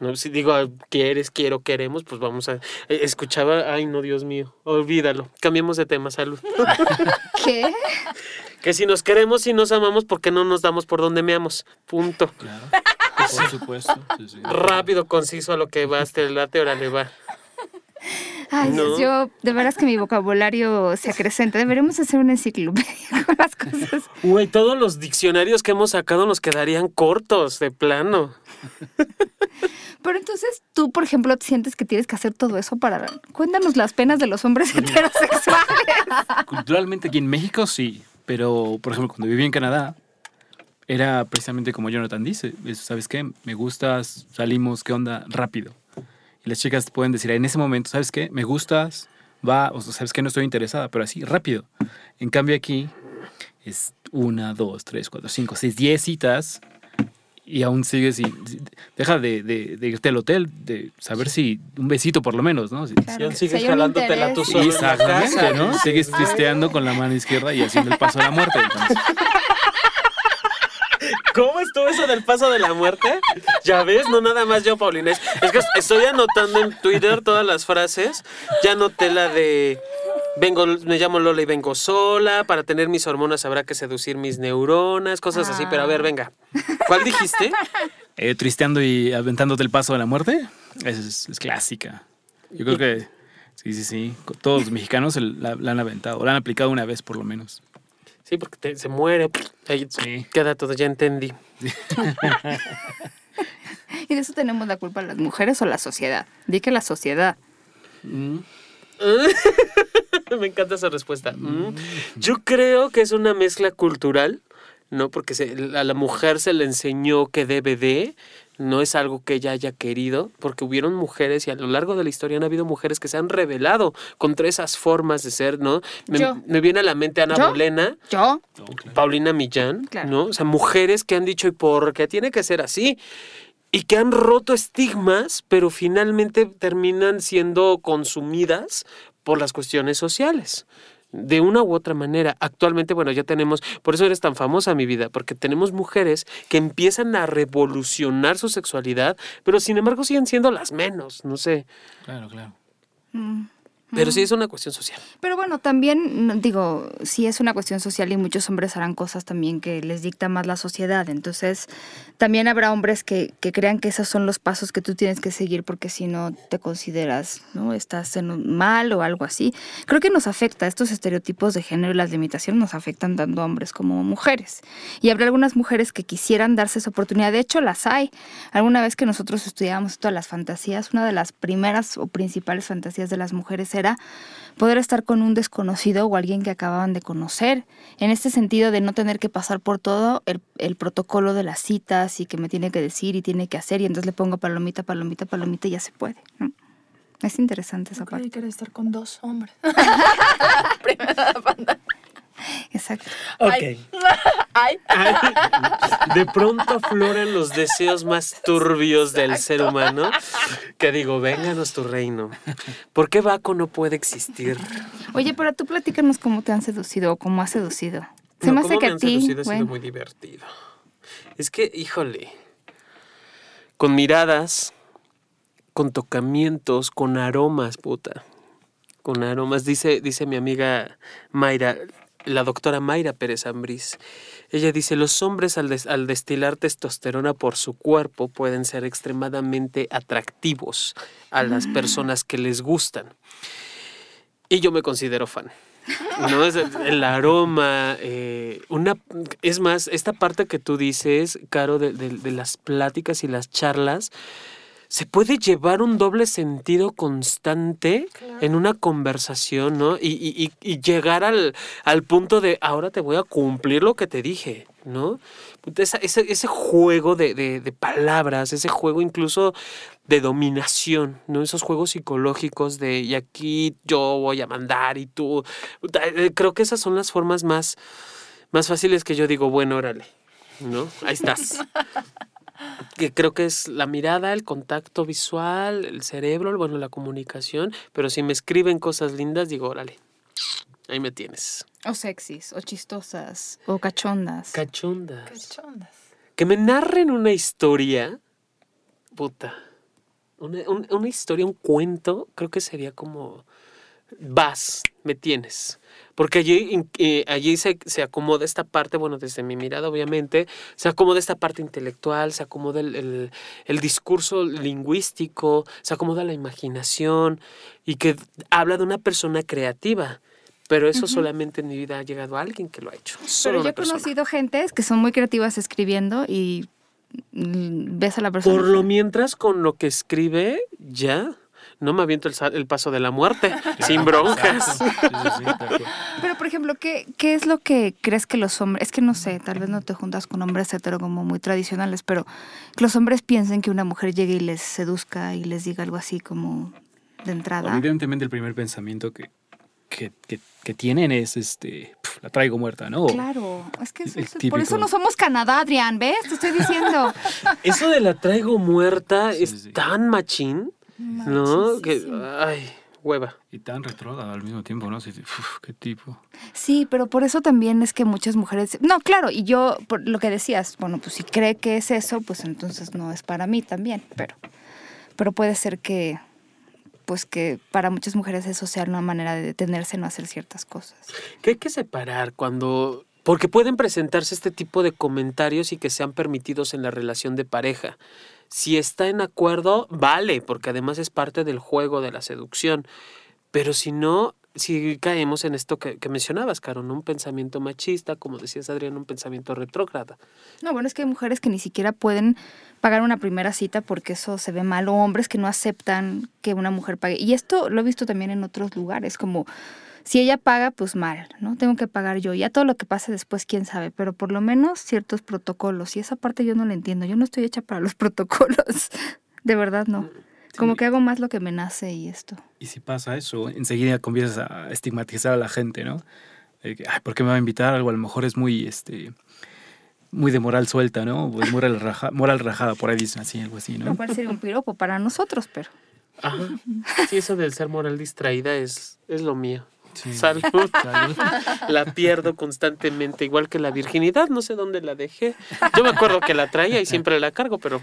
Speaker 2: No, si digo, quieres, quiero, queremos, pues vamos a. Eh, escuchaba, ay, no, Dios mío, olvídalo. Cambiemos de tema, salud.
Speaker 1: ¿Qué?
Speaker 2: que si nos queremos y nos amamos, ¿por qué no nos damos por donde meamos? Punto.
Speaker 4: Claro. Por supuesto.
Speaker 2: Rápido, conciso a lo que va, este late, le va.
Speaker 1: Ay, yo, de veras que mi vocabulario se acrecenta. Deberíamos hacer una enciclopedia con las cosas.
Speaker 2: Uy, todos los diccionarios que hemos sacado nos quedarían cortos, de plano.
Speaker 1: Pero entonces tú, por ejemplo, sientes que tienes que hacer todo eso para... Cuéntanos las penas de los hombres heterosexuales.
Speaker 4: Culturalmente aquí en México sí, pero por ejemplo cuando viví en Canadá era precisamente como Jonathan dice, ¿sabes qué? Me gustas, salimos, ¿qué onda? Rápido. Y las chicas pueden decir en ese momento, ¿sabes qué? Me gustas, va, o sabes que no estoy interesada, pero así, rápido. En cambio aquí es una, dos, tres, cuatro, cinco, seis, diez citas y aún sigues y deja de, de, irte al hotel, de saber si un besito por lo menos, ¿no? Si,
Speaker 2: sigues jalándote la tu
Speaker 4: Exactamente, ¿no? Sigues tristeando con la mano izquierda y haciendo el paso a la muerte. Entonces.
Speaker 2: ¿Cómo estuvo eso del paso de la muerte? Ya ves, no nada más yo, Paulina. Es que estoy anotando en Twitter todas las frases. Ya anoté la de vengo, me llamo Lola y vengo sola. Para tener mis hormonas habrá que seducir mis neuronas, cosas así. Pero a ver, venga. ¿Cuál dijiste?
Speaker 4: Eh, tristeando y aventándote el paso de la muerte. Es, es, clásica. Yo creo que sí, sí, sí. Todos los mexicanos la, la, han aventado, la han aplicado una vez por lo menos.
Speaker 2: Sí, porque se muere. Ahí queda todo, ya entendí.
Speaker 1: ¿Y de eso tenemos la culpa las mujeres o la sociedad? Di que la sociedad. Mm.
Speaker 2: Me encanta esa respuesta. Mm. Yo creo que es una mezcla cultural, ¿no? Porque a la mujer se le enseñó que debe de, no es algo que ella haya querido, porque hubieron mujeres y a lo largo de la historia han habido mujeres que se han revelado contra esas formas de ser, ¿no? Me, viene a la mente Ana Bolena,
Speaker 1: yo,
Speaker 2: Paulina Millán, ¿no? O sea, mujeres que han dicho, ¿y por qué tiene que ser así? Y que han roto estigmas, pero finalmente terminan siendo consumidas por las cuestiones sociales de una u otra manera. Actualmente, bueno, ya tenemos, por eso eres tan famosa mi vida, porque tenemos mujeres que empiezan a revolucionar su sexualidad, pero sin embargo siguen siendo las menos, no sé.
Speaker 4: Claro, claro.
Speaker 1: Mm.
Speaker 2: Pero sí es una cuestión social.
Speaker 1: Pero bueno, también digo, sí es una cuestión social y muchos hombres harán cosas también que les dicta más la sociedad. Entonces, también habrá hombres que, que crean que esos son los pasos que tú tienes que seguir porque si no te consideras, ¿no? Estás en mal o algo así. Creo que nos afecta, estos estereotipos de género y las limitaciones nos afectan tanto a hombres como mujeres. Y habrá algunas mujeres que quisieran darse esa oportunidad. De hecho, las hay. Alguna vez que nosotros estudiábamos todas las fantasías, una de las primeras o principales fantasías de las mujeres era poder estar con un desconocido o alguien que acababan de conocer, en este sentido de no tener que pasar por todo el, protocolo de las citas y que me tiene que decir y tiene que hacer y entonces le pongo palomita, palomita, palomita y ya se puede. Es interesante esa parte.
Speaker 3: parte. estar con dos hombres.
Speaker 1: Exacto.
Speaker 2: Ok. De pronto afloran los deseos más turbios del ser humano. Que digo, vénganos tu reino. ¿Por qué Baco no puede existir?
Speaker 1: Oye, pero tú platícanos cómo te han seducido o cómo has seducido. Se me hace que a ti.
Speaker 2: ha sido muy divertido. Es que, híjole, con miradas, con tocamientos, con aromas, puta. Con aromas. Dice, dice mi amiga Mayra, la doctora Mayra Pérez Ambrís. Ella dice, los hombres al, al, destilar testosterona por su cuerpo pueden ser extremadamente atractivos a las mm. personas que les gustan. Y yo me considero fan. ¿no? Es el, aroma, eh, una, es más, esta parte que tú dices, Caro, de, de las pláticas y las charlas, se puede llevar un doble sentido constante en una conversación, ¿no? Y, llegar al, punto de, ahora te voy a cumplir lo que te dije, ¿no? Ese, ese, juego de, palabras, ese juego incluso de dominación, ¿no? Esos juegos psicológicos de, y aquí yo voy a mandar y tú. Eh, creo que esas son las formas más, más fáciles que yo digo, bueno, órale, ¿no? Ahí estás. que creo que es la mirada, el contacto visual, el cerebro, bueno, la comunicación, pero si me escriben cosas lindas, digo, órale, ahí me tienes.
Speaker 1: O sexys, o chistosas, o cachondas.
Speaker 2: Cachondas. Cachondas. Que me narren una historia, puta, una, una historia, un cuento, creo que sería como, vas, me tienes porque allí, eh, allí se, se, acomoda esta parte, bueno, desde mi mirada obviamente, se acomoda esta parte intelectual, se acomoda el, el, discurso lingüístico, se acomoda la imaginación y que habla de una persona creativa. Pero eso solamente en mi vida ha llegado a alguien que lo ha hecho.
Speaker 1: Pero yo he conocido gentes que son muy creativas escribiendo y ves a la persona.
Speaker 2: Por lo mientras, con lo que escribe, ya no me aviento el, paso de la muerte, sin broncas.
Speaker 1: Pero, por ejemplo, ¿qué, ¿qué es lo que crees que los hombres, es que no sé, tal vez no te juntas con hombres hetero como muy tradicionales, pero que los hombres piensen que una mujer llegue y les seduzca y les diga algo así como de entrada?
Speaker 4: Evidentemente el primer pensamiento que, que, que, tienen es este la traigo muerta, ¿no?
Speaker 1: Claro, es que por eso no somos Canadá, Adrián, ¿ves? Te estoy diciendo.
Speaker 2: Eso de la traigo muerta es tan machín. ¿No? Que, ay, hueva.
Speaker 4: Y tan retrógrada al mismo tiempo, ¿no? qué tipo.
Speaker 1: Sí, pero por eso también es que muchas mujeres. No, claro, y yo, por lo que decías, bueno, pues si cree que es eso, pues entonces no es para mí también, pero, pero puede ser que, pues que para muchas mujeres eso sea una manera de detenerse, no hacer ciertas cosas.
Speaker 2: ¿Qué hay que separar cuando porque pueden presentarse este tipo de comentarios y que sean permitidos en la relación de pareja. Si está en acuerdo, vale, porque además es parte del juego de la seducción. Pero si no, si caemos en esto que, mencionabas, Caro, un pensamiento machista, como decías Adrián, un pensamiento retrógrada.
Speaker 1: No, bueno, es que hay mujeres que ni siquiera pueden pagar una primera cita porque eso se ve mal, o hombres que no aceptan que una mujer pague. Y esto lo he visto también en otros lugares, como si ella paga, pues mal, ¿no? Tengo que pagar yo. Ya todo lo que pase después, quién sabe, pero por lo menos ciertos protocolos. Y esa parte yo no la entiendo. Yo no estoy hecha para los protocolos. De verdad, no. Como que hago más lo que me nace y esto.
Speaker 4: Y si pasa eso, enseguida comienzas a estigmatizar a la gente, ¿no? Ay, ¿por qué me va a invitar? Algo a lo mejor es muy, este, muy de moral suelta, ¿no? Pues moral, moral rajada, por ahí dicen así, algo así, ¿no?
Speaker 1: Lo cual sería un piropo para nosotros, pero...
Speaker 2: Ajá. Sí, eso del ser moral distraída es, es lo mío. Salud. La pierdo constantemente, igual que la virginidad, no sé dónde la dejé. Yo me acuerdo que la traía y siempre la cargo, pero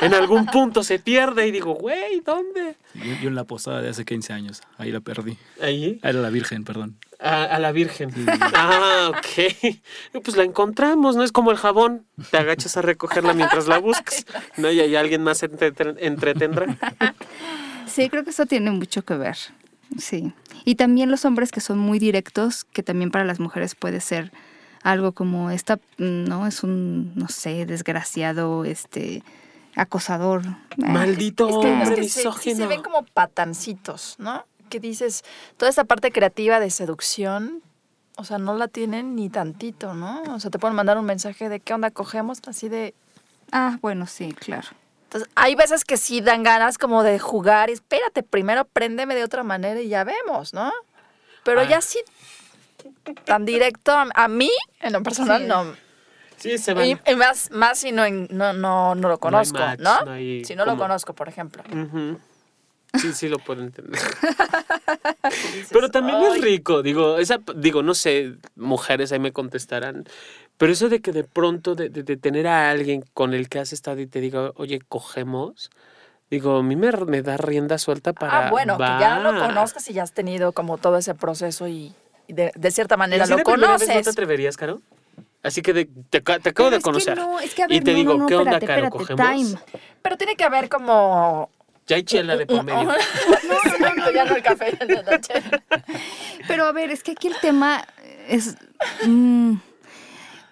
Speaker 2: en algún punto se pierde y digo, güey, ¿dónde?
Speaker 4: Yo, en la posada de hace 15 años, ahí la perdí.
Speaker 2: ¿Ahí?
Speaker 4: Era la Virgen, perdón.
Speaker 2: A, la Virgen. Ah, ok. Pues la encontramos, ¿no? Es como el jabón. Te agachas a recogerla mientras la buscas. ¿No? Y hay alguien más entretendrá.
Speaker 1: Sí, creo que eso tiene mucho que ver. Sí. Y también los hombres que son muy directos, que también para las mujeres puede ser algo como esta, no, es un, no sé, desgraciado, este, acosador.
Speaker 2: Maldito hombre
Speaker 3: se, ven como patancitos, ¿no? Que dices, toda esa parte creativa de seducción, o sea, no la tienen ni tantito, ¿no? O sea, te pueden mandar un mensaje de qué onda cogemos, así de...
Speaker 1: Ah, bueno, sí, claro.
Speaker 3: Entonces, hay veces que sí dan ganas como de jugar y espérate, primero préndeme de otra manera y ya vemos, ¿no? Pero ya sí, tan directo a, mí, en lo personal, no.
Speaker 2: Sí, se van.
Speaker 3: Y, más, más si no, no, no, no lo conozco, ¿no? si no lo conozco, por ejemplo.
Speaker 2: Sí, sí lo puedo entender. Pero también es rico, digo, esa, digo, no sé, mujeres ahí me contestarán, pero eso de que de pronto, de, de, tener a alguien con el que has estado y te diga, oye, cogemos, digo, a mí me, da rienda suelta para...
Speaker 3: Ah, bueno, que ya lo conozcas y ya has tenido como todo ese proceso y, de, cierta manera lo conoces.
Speaker 2: ¿No te atreverías, Caro? Así que te, acabo de conocer. y te digo, ¿qué onda, Caro? ¿Cogemos?
Speaker 3: Pero tiene que haber como
Speaker 2: ya hay chela de por medio.
Speaker 3: no, ya no el café,
Speaker 1: Pero a ver, es que aquí el tema es... Mm,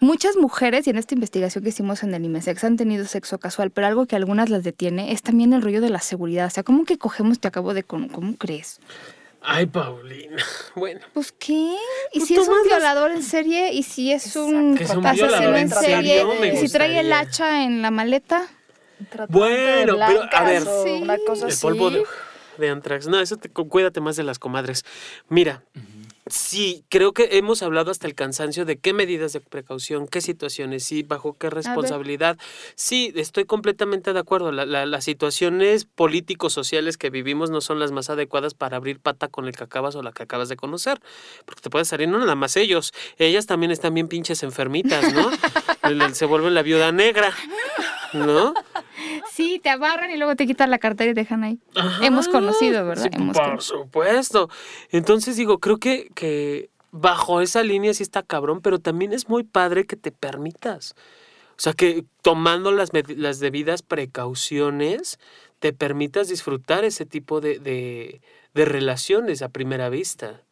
Speaker 1: Muchas mujeres, y en esta investigación que hicimos en el IMESEX, han tenido sexo casual, pero algo que algunas las detiene es también el rollo de la seguridad. O sea, ¿cómo que cogemos te acabo de con, ¿Cómo crees?
Speaker 2: Ay, Paulina. Bueno.
Speaker 1: Pues qué. ¿Y pues si es un violador en serie? ¿Y si es un, asesino en serie? ¿Y si trae el hacha en la maleta?
Speaker 2: Bueno, pero a ver, una cosa el polvo de, de Antrax. No, eso te, cuídate más de las comadres. Mira, Sí, creo que hemos hablado hasta el cansancio de qué medidas de precaución, qué situaciones, sí, bajo qué responsabilidad. Sí, estoy completamente de acuerdo. las situaciones políticos sociales que vivimos no son las más adecuadas para abrir pata con el que acabas o la que acabas de conocer. Porque te puede salir, no nada más ellos. Ellas también están bien pinches enfermitas, ¿no? Se vuelven la viuda negra, ¿no?
Speaker 1: Sí, te abarran y luego te quitan la cartera y te dejan ahí. Hemos conocido, ¿verdad?
Speaker 2: por supuesto. Entonces digo, creo que, que bajo esa línea sí está cabrón, pero también es muy padre que te permitas. O sea, que tomando las, las debidas precauciones, te permitas disfrutar ese tipo de, de, de relaciones a primera vista.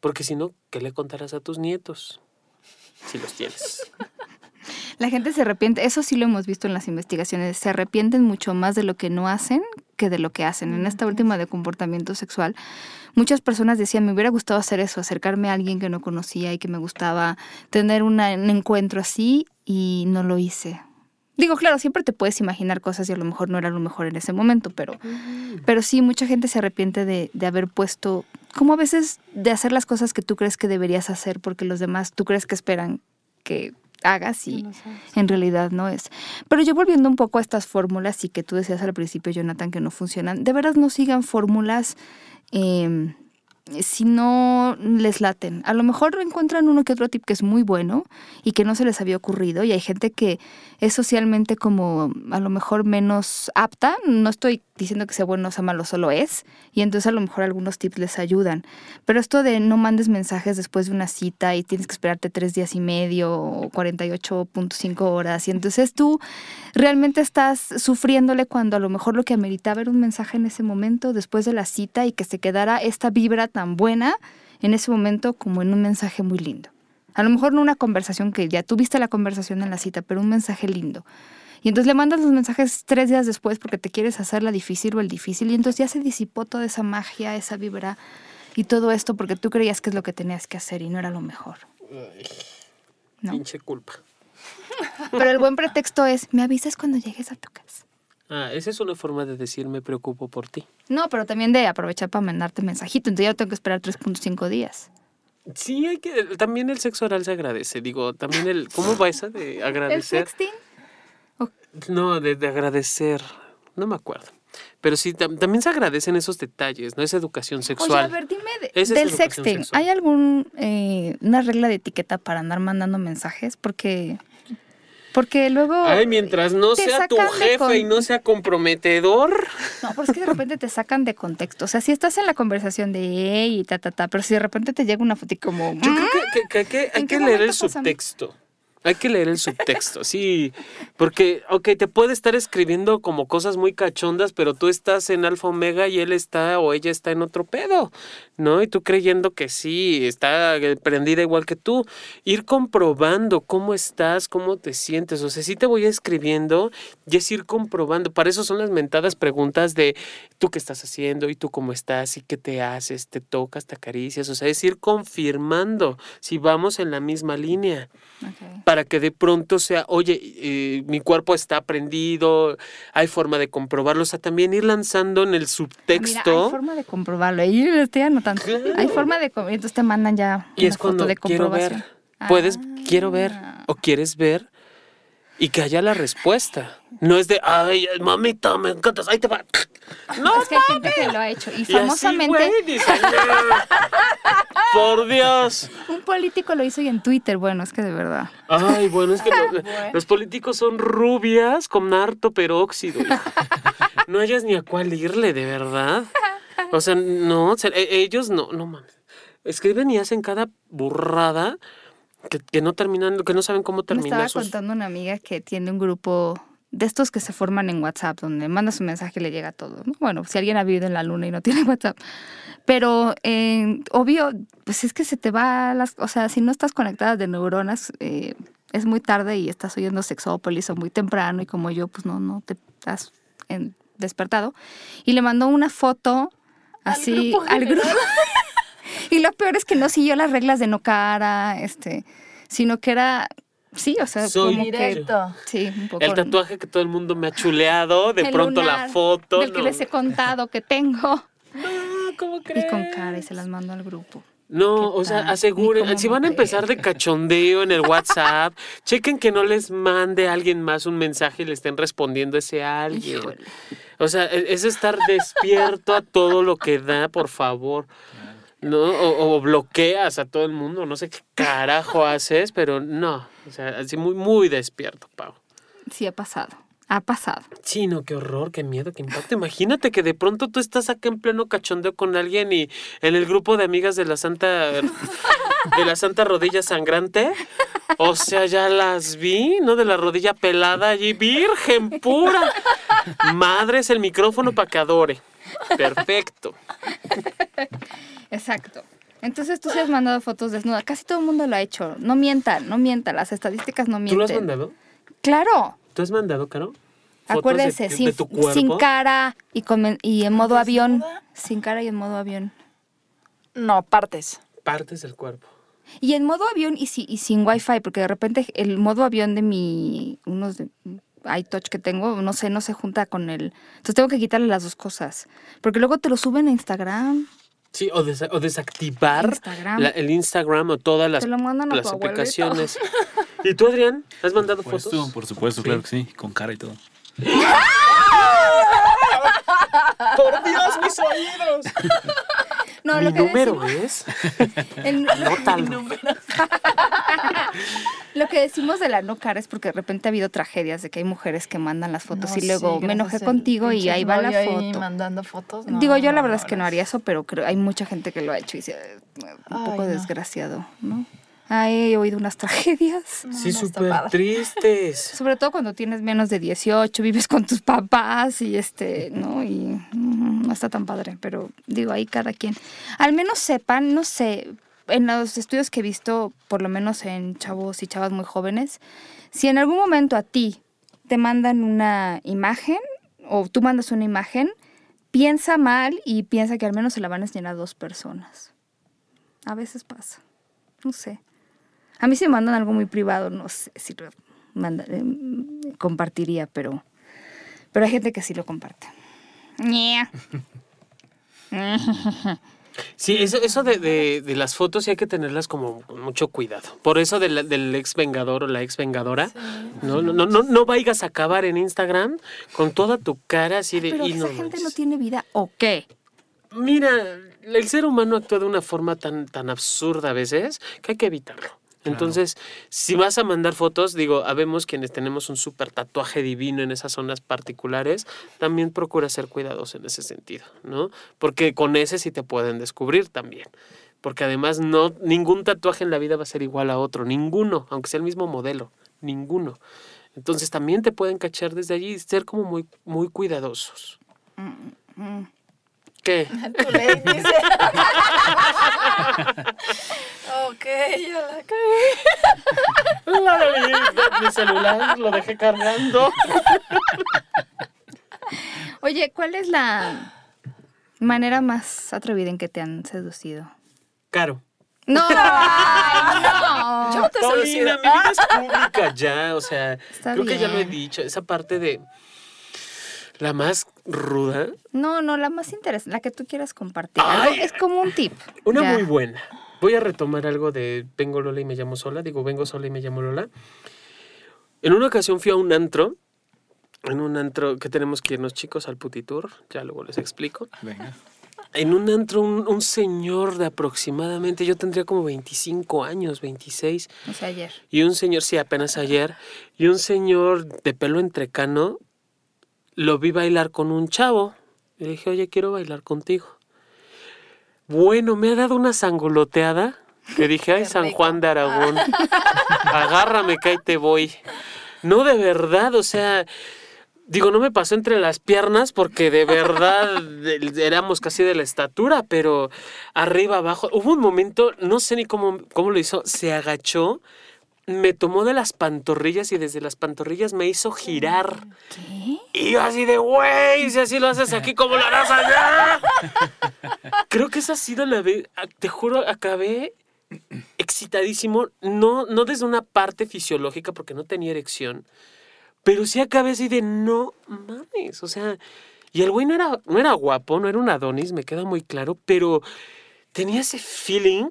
Speaker 2: Porque si no, ¿qué le contarás a tus nietos? Si los tienes.
Speaker 1: La gente se arrepiente, eso sí lo hemos visto en las investigaciones, se arrepienten mucho más de lo que no hacen que de lo que hacen. En esta última de comportamiento sexual, muchas personas decían, me hubiera gustado hacer eso, acercarme a alguien que no conocía y que me gustaba tener un encuentro así y no lo hice. Digo, claro, siempre te puedes imaginar cosas y a lo mejor no era lo mejor en ese momento, pero, pero sí, mucha gente se arrepiente de, de haber puesto, como a veces de hacer las cosas que tú crees que deberías hacer porque los demás tú crees que esperan que hagas y en realidad no es. Pero yo volviendo un poco a estas fórmulas y que tú decías al principio, Jonathan, que no funcionan, de verdad no sigan fórmulas eh, si no les laten. A lo mejor encuentran uno que otro tip que es muy bueno y que no se les había ocurrido y hay gente que es socialmente como a lo mejor menos apta. No estoy diciendo que sea bueno o sea malo, solo es. Y entonces a lo mejor algunos tips les ayudan. Pero esto de no mandes mensajes después de una cita y tienes que esperarte tres días y medio o 48.5 horas. Y entonces tú realmente estás sufriéndole cuando a lo mejor lo que ameritaba era un mensaje en ese momento después de la cita y que se quedara esta vibra tan buena en ese momento como en un mensaje muy lindo. A lo mejor no una conversación que ya tuviste la conversación en la cita, pero un mensaje lindo. Y entonces le mandas los mensajes tres días después porque te quieres hacer la difícil o el difícil. Y entonces ya se disipó toda esa magia, esa vibra y todo esto porque tú creías que es lo que tenías que hacer y no era lo mejor.
Speaker 2: Pinche culpa.
Speaker 1: Pero el buen pretexto es, me avisas cuando llegues a tu casa.
Speaker 2: Ah, esa es una forma de decir me preocupo por ti.
Speaker 1: No, pero también de aprovechar para mandarte mensajito. Entonces ya tengo que esperar 3.5 días.
Speaker 2: Sí, hay que, también el sexo oral se agradece. Digo, también el, ¿cómo va esa de agradecer?
Speaker 1: ¿El sexting?
Speaker 2: No, de, agradecer. No me acuerdo. Pero sí, también se agradecen esos detalles, ¿no? Es educación sexual.
Speaker 1: Oye, a ver, dime del sexting. ¿Hay alguna eh, regla de etiqueta para andar mandando mensajes? Porque porque luego.
Speaker 2: Ay, mientras no sea tu jefe y no sea comprometedor.
Speaker 1: No, porque es que de repente te sacan de contexto. O sea, si estás en la conversación de y ta, ta, ta, pero si de repente te llega una foto como.
Speaker 2: Yo creo que, que hay que leer el subtexto. Hay que leer el subtexto, sí, porque, ok, te puede estar escribiendo como cosas muy cachondas, pero tú estás en Alfa Omega y él está o ella está en otro pedo, ¿no? Y tú creyendo que sí, está prendida igual que tú. Ir comprobando cómo estás, cómo te sientes, o sea, sí te voy escribiendo y es ir comprobando. Para eso son las mentadas preguntas de tú qué estás haciendo y tú cómo estás y qué te haces, te tocas, te acaricias, o sea, es ir confirmando si vamos en la misma línea para que de pronto sea, oye, eh, mi cuerpo está prendido, hay forma de comprobarlo, o sea, también ir lanzando en el subtexto.
Speaker 1: hay forma de comprobarlo, ahí lo estoy anotando. Hay forma de entonces te mandan ya
Speaker 2: y es foto de comprobación. Quiero ver, puedes, quiero ver
Speaker 1: ah.
Speaker 2: o quieres ver y que haya la respuesta. No es de, ay, mamita, me encantas, ahí te va.
Speaker 1: No, es que hay gente que lo ha hecho. Y, famosamente.
Speaker 2: Por Dios.
Speaker 1: Un político lo hizo y en Twitter. Bueno, es que de verdad.
Speaker 2: Ay, bueno, es que los políticos son rubias con harto peróxido. No hayas ni a cuál irle, de verdad. O sea, no, e, ellos no, no mames. Escriben y hacen cada burrada que, no terminan, que no saben cómo terminar.
Speaker 1: Me estaba contando una amiga que tiene un grupo de estos que se forman en WhatsApp, donde manda su mensaje y le llega todo. Bueno, si alguien ha vivido en la luna y no tiene WhatsApp. Pero eh, obvio, pues es que se te va las, o sea, si no estás conectada de neuronas, eh, es muy tarde y estás oyendo Sexópolis o muy temprano y como yo, pues no, no te has despertado. Y le mandó una foto así al grupo. Y lo peor es que no siguió las reglas de no cara, este, sino que era Sí, o sea,
Speaker 2: Soy
Speaker 1: como
Speaker 3: directo.
Speaker 1: sí, un poco.
Speaker 2: El tatuaje que todo el mundo me ha chuleado, de pronto la foto.
Speaker 1: Del que les he contado que tengo.
Speaker 2: No, ¿cómo crees?
Speaker 1: Y con cara y se las mando al grupo.
Speaker 2: No, o sea, aseguren, si van a empezar de cachondeo en el WhatsApp, chequen que no les mande a alguien más un mensaje y le estén respondiendo ese alguien. O sea, e, es estar despierto a todo lo que da, por favor. ¿No? O, bloqueas a todo el mundo, no sé qué carajo haces, pero no, o sea, así muy, muy despierto, Pau.
Speaker 1: Sí, ha pasado, ha pasado.
Speaker 2: Sí, no, qué horror, qué miedo, qué impacto. Imagínate que de pronto tú estás acá en pleno cachondeo con alguien y en el grupo de amigas de la Santa, de la Santa Rodilla Sangrante, o sea, ya las vi, ¿no? De la rodilla pelada allí, virgen pura. Madre es el micrófono para que adore. Perfecto.
Speaker 1: Exacto. Entonces tú sí has mandado fotos desnudas. Casi todo el mundo lo ha hecho. No mientan, no mientan. Las estadísticas no mienten.
Speaker 2: ¿Tú lo has mandado?
Speaker 1: Claro.
Speaker 2: ¿Tú has mandado, Caro?
Speaker 1: Acuérdense, sin, sin, cara y, y en modo avión. Sin cara y en modo avión.
Speaker 3: No, partes.
Speaker 2: Partes del cuerpo.
Speaker 1: Y en modo avión y, y sin wifi, porque de repente el modo avión de mi, unos de iTouch que tengo, no sé, no se junta con el... Entonces tengo que quitarle las dos cosas. Porque luego te lo suben a Instagram.
Speaker 2: Sí, o, o desactivar el Instagram o todas las, las aplicaciones. ¿Y tú, Adrián? ¿Has mandado fotos?
Speaker 4: por supuesto, claro que sí, con cara y todo.
Speaker 2: ¡Por Dios, mis oídos!
Speaker 1: No,
Speaker 2: Mi
Speaker 1: lo que
Speaker 2: número es.
Speaker 1: El...
Speaker 2: número.
Speaker 1: lo que decimos de la no cara es porque de repente ha habido tragedias de que hay mujeres que mandan las fotos y luego me enojé contigo y ahí va la foto.
Speaker 3: mandando fotos.
Speaker 1: Digo, yo la verdad es que no haría eso, pero creo hay mucha gente que lo ha hecho y se, un poco desgraciado, ¿no? He oído unas tragedias.
Speaker 2: sí, súper tristes.
Speaker 1: Sobre todo cuando tienes menos de 18, vives con tus papás y este, ¿no? Y mm, no está tan padre, pero digo, ahí cada quien. Al menos sepan, no sé, en los estudios que he visto, por lo menos en chavos y chavas muy jóvenes, si en algún momento a ti te mandan una imagen o tú mandas una imagen, piensa mal y piensa que al menos se la van a enseñar a dos personas. A veces pasa. No sé. A mí si me mandan algo muy privado, no sé si lo eh, compartiría, pero, pero hay gente que sí lo comparte.
Speaker 2: Sí, eso, eso de, de, las fotos sí hay que tenerlas como con mucho cuidado. Por eso del ex vengador o la ex vengadora, no, no, no, no vayas a acabar en Instagram con toda tu cara así de...
Speaker 1: Pero esa gente no tiene vida o qué.
Speaker 2: Mira, el ser humano actúa de una forma tan, tan absurda a veces que hay que evitarlo. Entonces, si vas a mandar fotos, digo, habemos quienes tenemos un súper tatuaje divino en esas zonas particulares, también procura ser cuidadoso en ese sentido, ¿no? Porque con ese sí te pueden descubrir también. Porque además no, ningún tatuaje en la vida va a ser igual a otro, ninguno, aunque sea el mismo modelo, ninguno. Entonces también te pueden cachar desde allí y ser como muy, muy cuidadosos. Mm, mm. ¿Qué? Tu ley dice.
Speaker 3: ok, ya la cagué.
Speaker 2: La mi celular lo dejé cargando.
Speaker 1: Oye, ¿cuál es la manera más atrevida en que te han seducido?
Speaker 2: Caro.
Speaker 1: No, no.
Speaker 2: Yo te Paulina, mi vida es pública ya, o sea, creo que ya lo he dicho, esa parte de ¿La más ruda?
Speaker 1: No, no, la más interesante, la que tú quieras compartir. es como un tip.
Speaker 2: Una muy buena. Voy a retomar algo de Vengo Lola y me llamo sola. Digo, vengo sola y me llamo Lola. En una ocasión fui a un antro. En un antro que tenemos que irnos chicos al putitur. Ya luego les explico. Venga. En un antro, un, señor de aproximadamente, yo tendría como 25 años, 26.
Speaker 1: O sea, ayer.
Speaker 2: Y un señor, sí, apenas ayer. Y un señor de pelo entrecano, lo vi bailar con un chavo. Y dije, oye, quiero bailar contigo. Bueno, me ha dado una sangoloteada que dije, ay, San Juan de Aragón, agárrame que ahí te voy. No, de verdad, o sea, digo, no me pasó entre las piernas porque de verdad éramos casi de la estatura, pero arriba, abajo, hubo un momento, no sé ni cómo, cómo lo hizo, se agachó me tomó de las pantorrillas y desde las pantorrillas me hizo girar. ¿Qué? Y yo así de, güey, si así lo haces aquí, ¿cómo lo harás allá? Creo que esa ha sido la vez, ah, te juro, acabé excitadísimo, no, no desde una parte fisiológica porque no tenía erección, pero sí acabé así de, no mames, o sea, y el güey no era, no era guapo, no era un Adonis, me queda muy claro, pero tenía ese feeling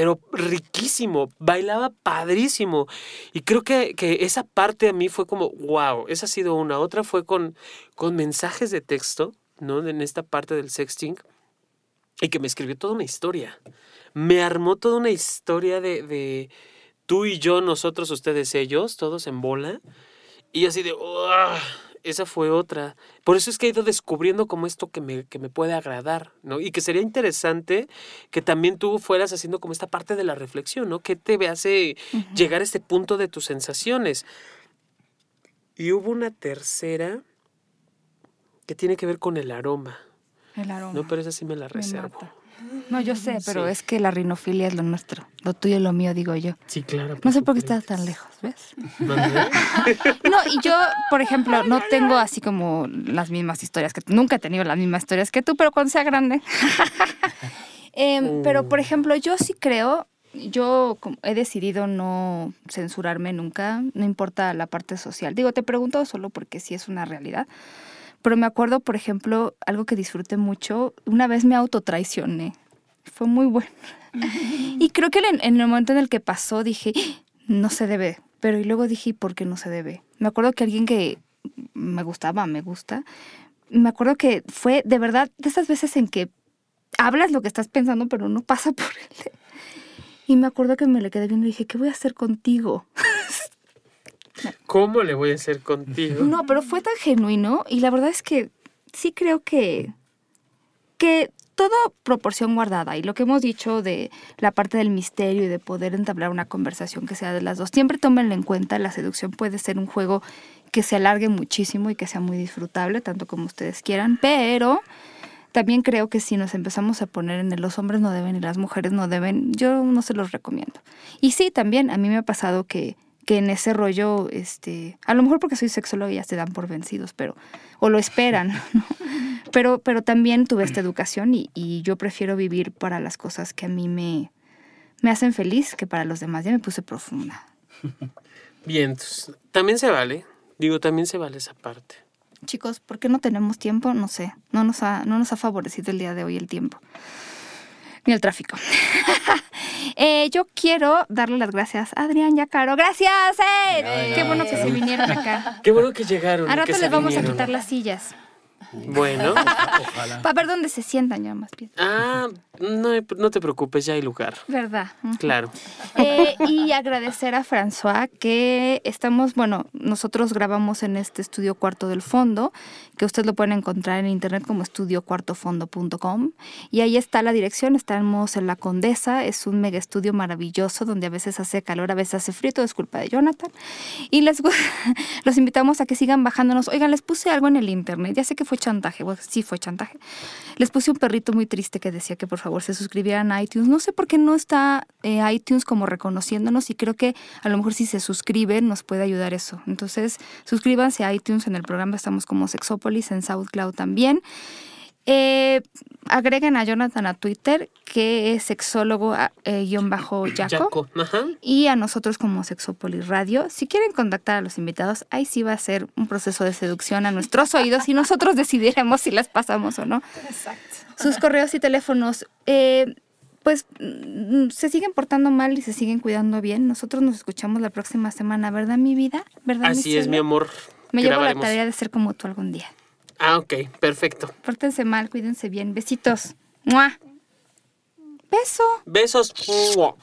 Speaker 2: pero riquísimo, bailaba padrísimo. Y creo que, esa parte a mí fue como, wow, esa ha sido una. Otra fue con, con mensajes de texto, ¿no? En esta parte del sexting, y que me escribió toda una historia. Me armó toda una historia de, de tú y yo, nosotros, ustedes, ellos, todos en bola. Y así de, esa fue otra. Por eso es que he ido descubriendo como esto que me, que me puede agradar, ¿no? Y que sería interesante que también tú fueras haciendo como esta parte de la reflexión, ¿no? ¿Qué te hace llegar a este punto de tus sensaciones? Y hubo una tercera que tiene que ver con el aroma.
Speaker 1: El aroma.
Speaker 2: No, pero esa sí me la reservo.
Speaker 1: No, yo sé, pero es que la rinofilia es lo nuestro. Lo tuyo y lo mío, digo yo.
Speaker 2: Sí, claro.
Speaker 1: No sé por qué estás tan lejos, ¿ves? no, y yo, por ejemplo, no tengo así como las mismas historias que Nunca he tenido las mismas historias que tú, pero cuando sea grande. Em, pero, por ejemplo, yo sí creo, yo he decidido no censurarme nunca, no importa la parte social. Digo, te pregunto solo porque sí es una realidad. Pero me acuerdo, por ejemplo, algo que disfruté mucho, una vez me autotraicioné. Fue muy bueno. Y creo que en, el momento en el que pasó dije, no se debe. Pero y luego dije, ¿por qué no se debe? Me acuerdo que alguien que me gustaba, me gusta, me acuerdo que fue de verdad de esas veces en que hablas lo que estás pensando, pero no pasa por él. Y me acuerdo que me le quedé viendo y dije, ¿qué voy a hacer contigo?
Speaker 2: ¿Cómo le voy a hacer contigo?
Speaker 1: No, pero fue tan genuino y la verdad es que sí creo que, que todo proporción guardada y lo que hemos dicho de la parte del misterio y de poder entablar una conversación que sea de las dos, siempre tómenlo en cuenta, la seducción puede ser un juego que se alargue muchísimo y que sea muy disfrutable, tanto como ustedes quieran, pero también creo que si nos empezamos a poner en el los hombres no deben y las mujeres no deben, yo no se los recomiendo. Y sí, también a mí me ha pasado que que en ese rollo, este, a lo mejor porque soy sexóloga ya se dan por vencidos, pero, o lo esperan, pero, pero también tuve esta educación y, y, yo prefiero vivir para las cosas que a mí me, me hacen feliz que para los demás. Ya me puse profunda.
Speaker 2: Bien, también se vale, digo, también se vale esa parte.
Speaker 1: Chicos, ¿por qué no tenemos tiempo? No sé, no nos ha, no nos ha favorecido el día de hoy el tiempo. Ni el tráfico. Eh, yo quiero darle las gracias a Adrián y a Caro. ¡Gracias! ¡Eh! Qué bueno que se vinieron acá.
Speaker 2: Qué bueno que llegaron.
Speaker 1: A rato les vamos a quitar las sillas.
Speaker 2: Bueno.
Speaker 4: Ojalá.
Speaker 1: Para ver dónde se sientan ya más bien.
Speaker 2: Ah, no, no te preocupes, ya hay lugar.
Speaker 1: ¿Verdad?
Speaker 2: Claro.
Speaker 1: Eh, y agradecer a François que estamos, bueno, nosotros grabamos en este estudio cuarto del fondo, que usted lo pueden encontrar en internet como estudiocuartofondo.com. Y ahí está la dirección, estamos en La Condesa, es un mega estudio maravilloso donde a veces hace calor, a veces hace frío, todo es culpa de Jonathan. Y les los invitamos a que sigan bajándonos. Oigan, les puse algo en el internet, ya sé que fue chantaje, bueno, sí fue chantaje. Les puse un perrito muy triste que decía que por favor se suscribieran a iTunes. No sé por qué no está eh, iTunes como reconociéndonos y creo que a lo mejor si se suscriben nos puede ayudar eso. Entonces, suscríbanse a iTunes en el programa, estamos como Sexópolis, en SoundCloud también. Eh, agreguen a Jonathan a Twitter, que es sexólogo ah, eh, guion bajo.
Speaker 2: Ajá.
Speaker 1: Y a nosotros como Sexópolis Radio. Si quieren contactar a los invitados, ahí sí va a ser un proceso de seducción a nuestros oídos y nosotros decidiremos si las pasamos o no.
Speaker 3: Exacto.
Speaker 1: Sus correos y teléfonos, eh, pues mm, se siguen portando mal y se siguen cuidando bien. Nosotros nos escuchamos la próxima semana, ¿verdad, mi vida? ¿Verdad,
Speaker 2: Así es,
Speaker 1: cielo?
Speaker 2: mi amor.
Speaker 1: Me llevo la tarea de ser como tú algún día.
Speaker 2: Ah, ok, perfecto.
Speaker 1: Pórtense mal, cuídense bien. Besitos. ¡Mua! Beso.
Speaker 2: Besos. Mua.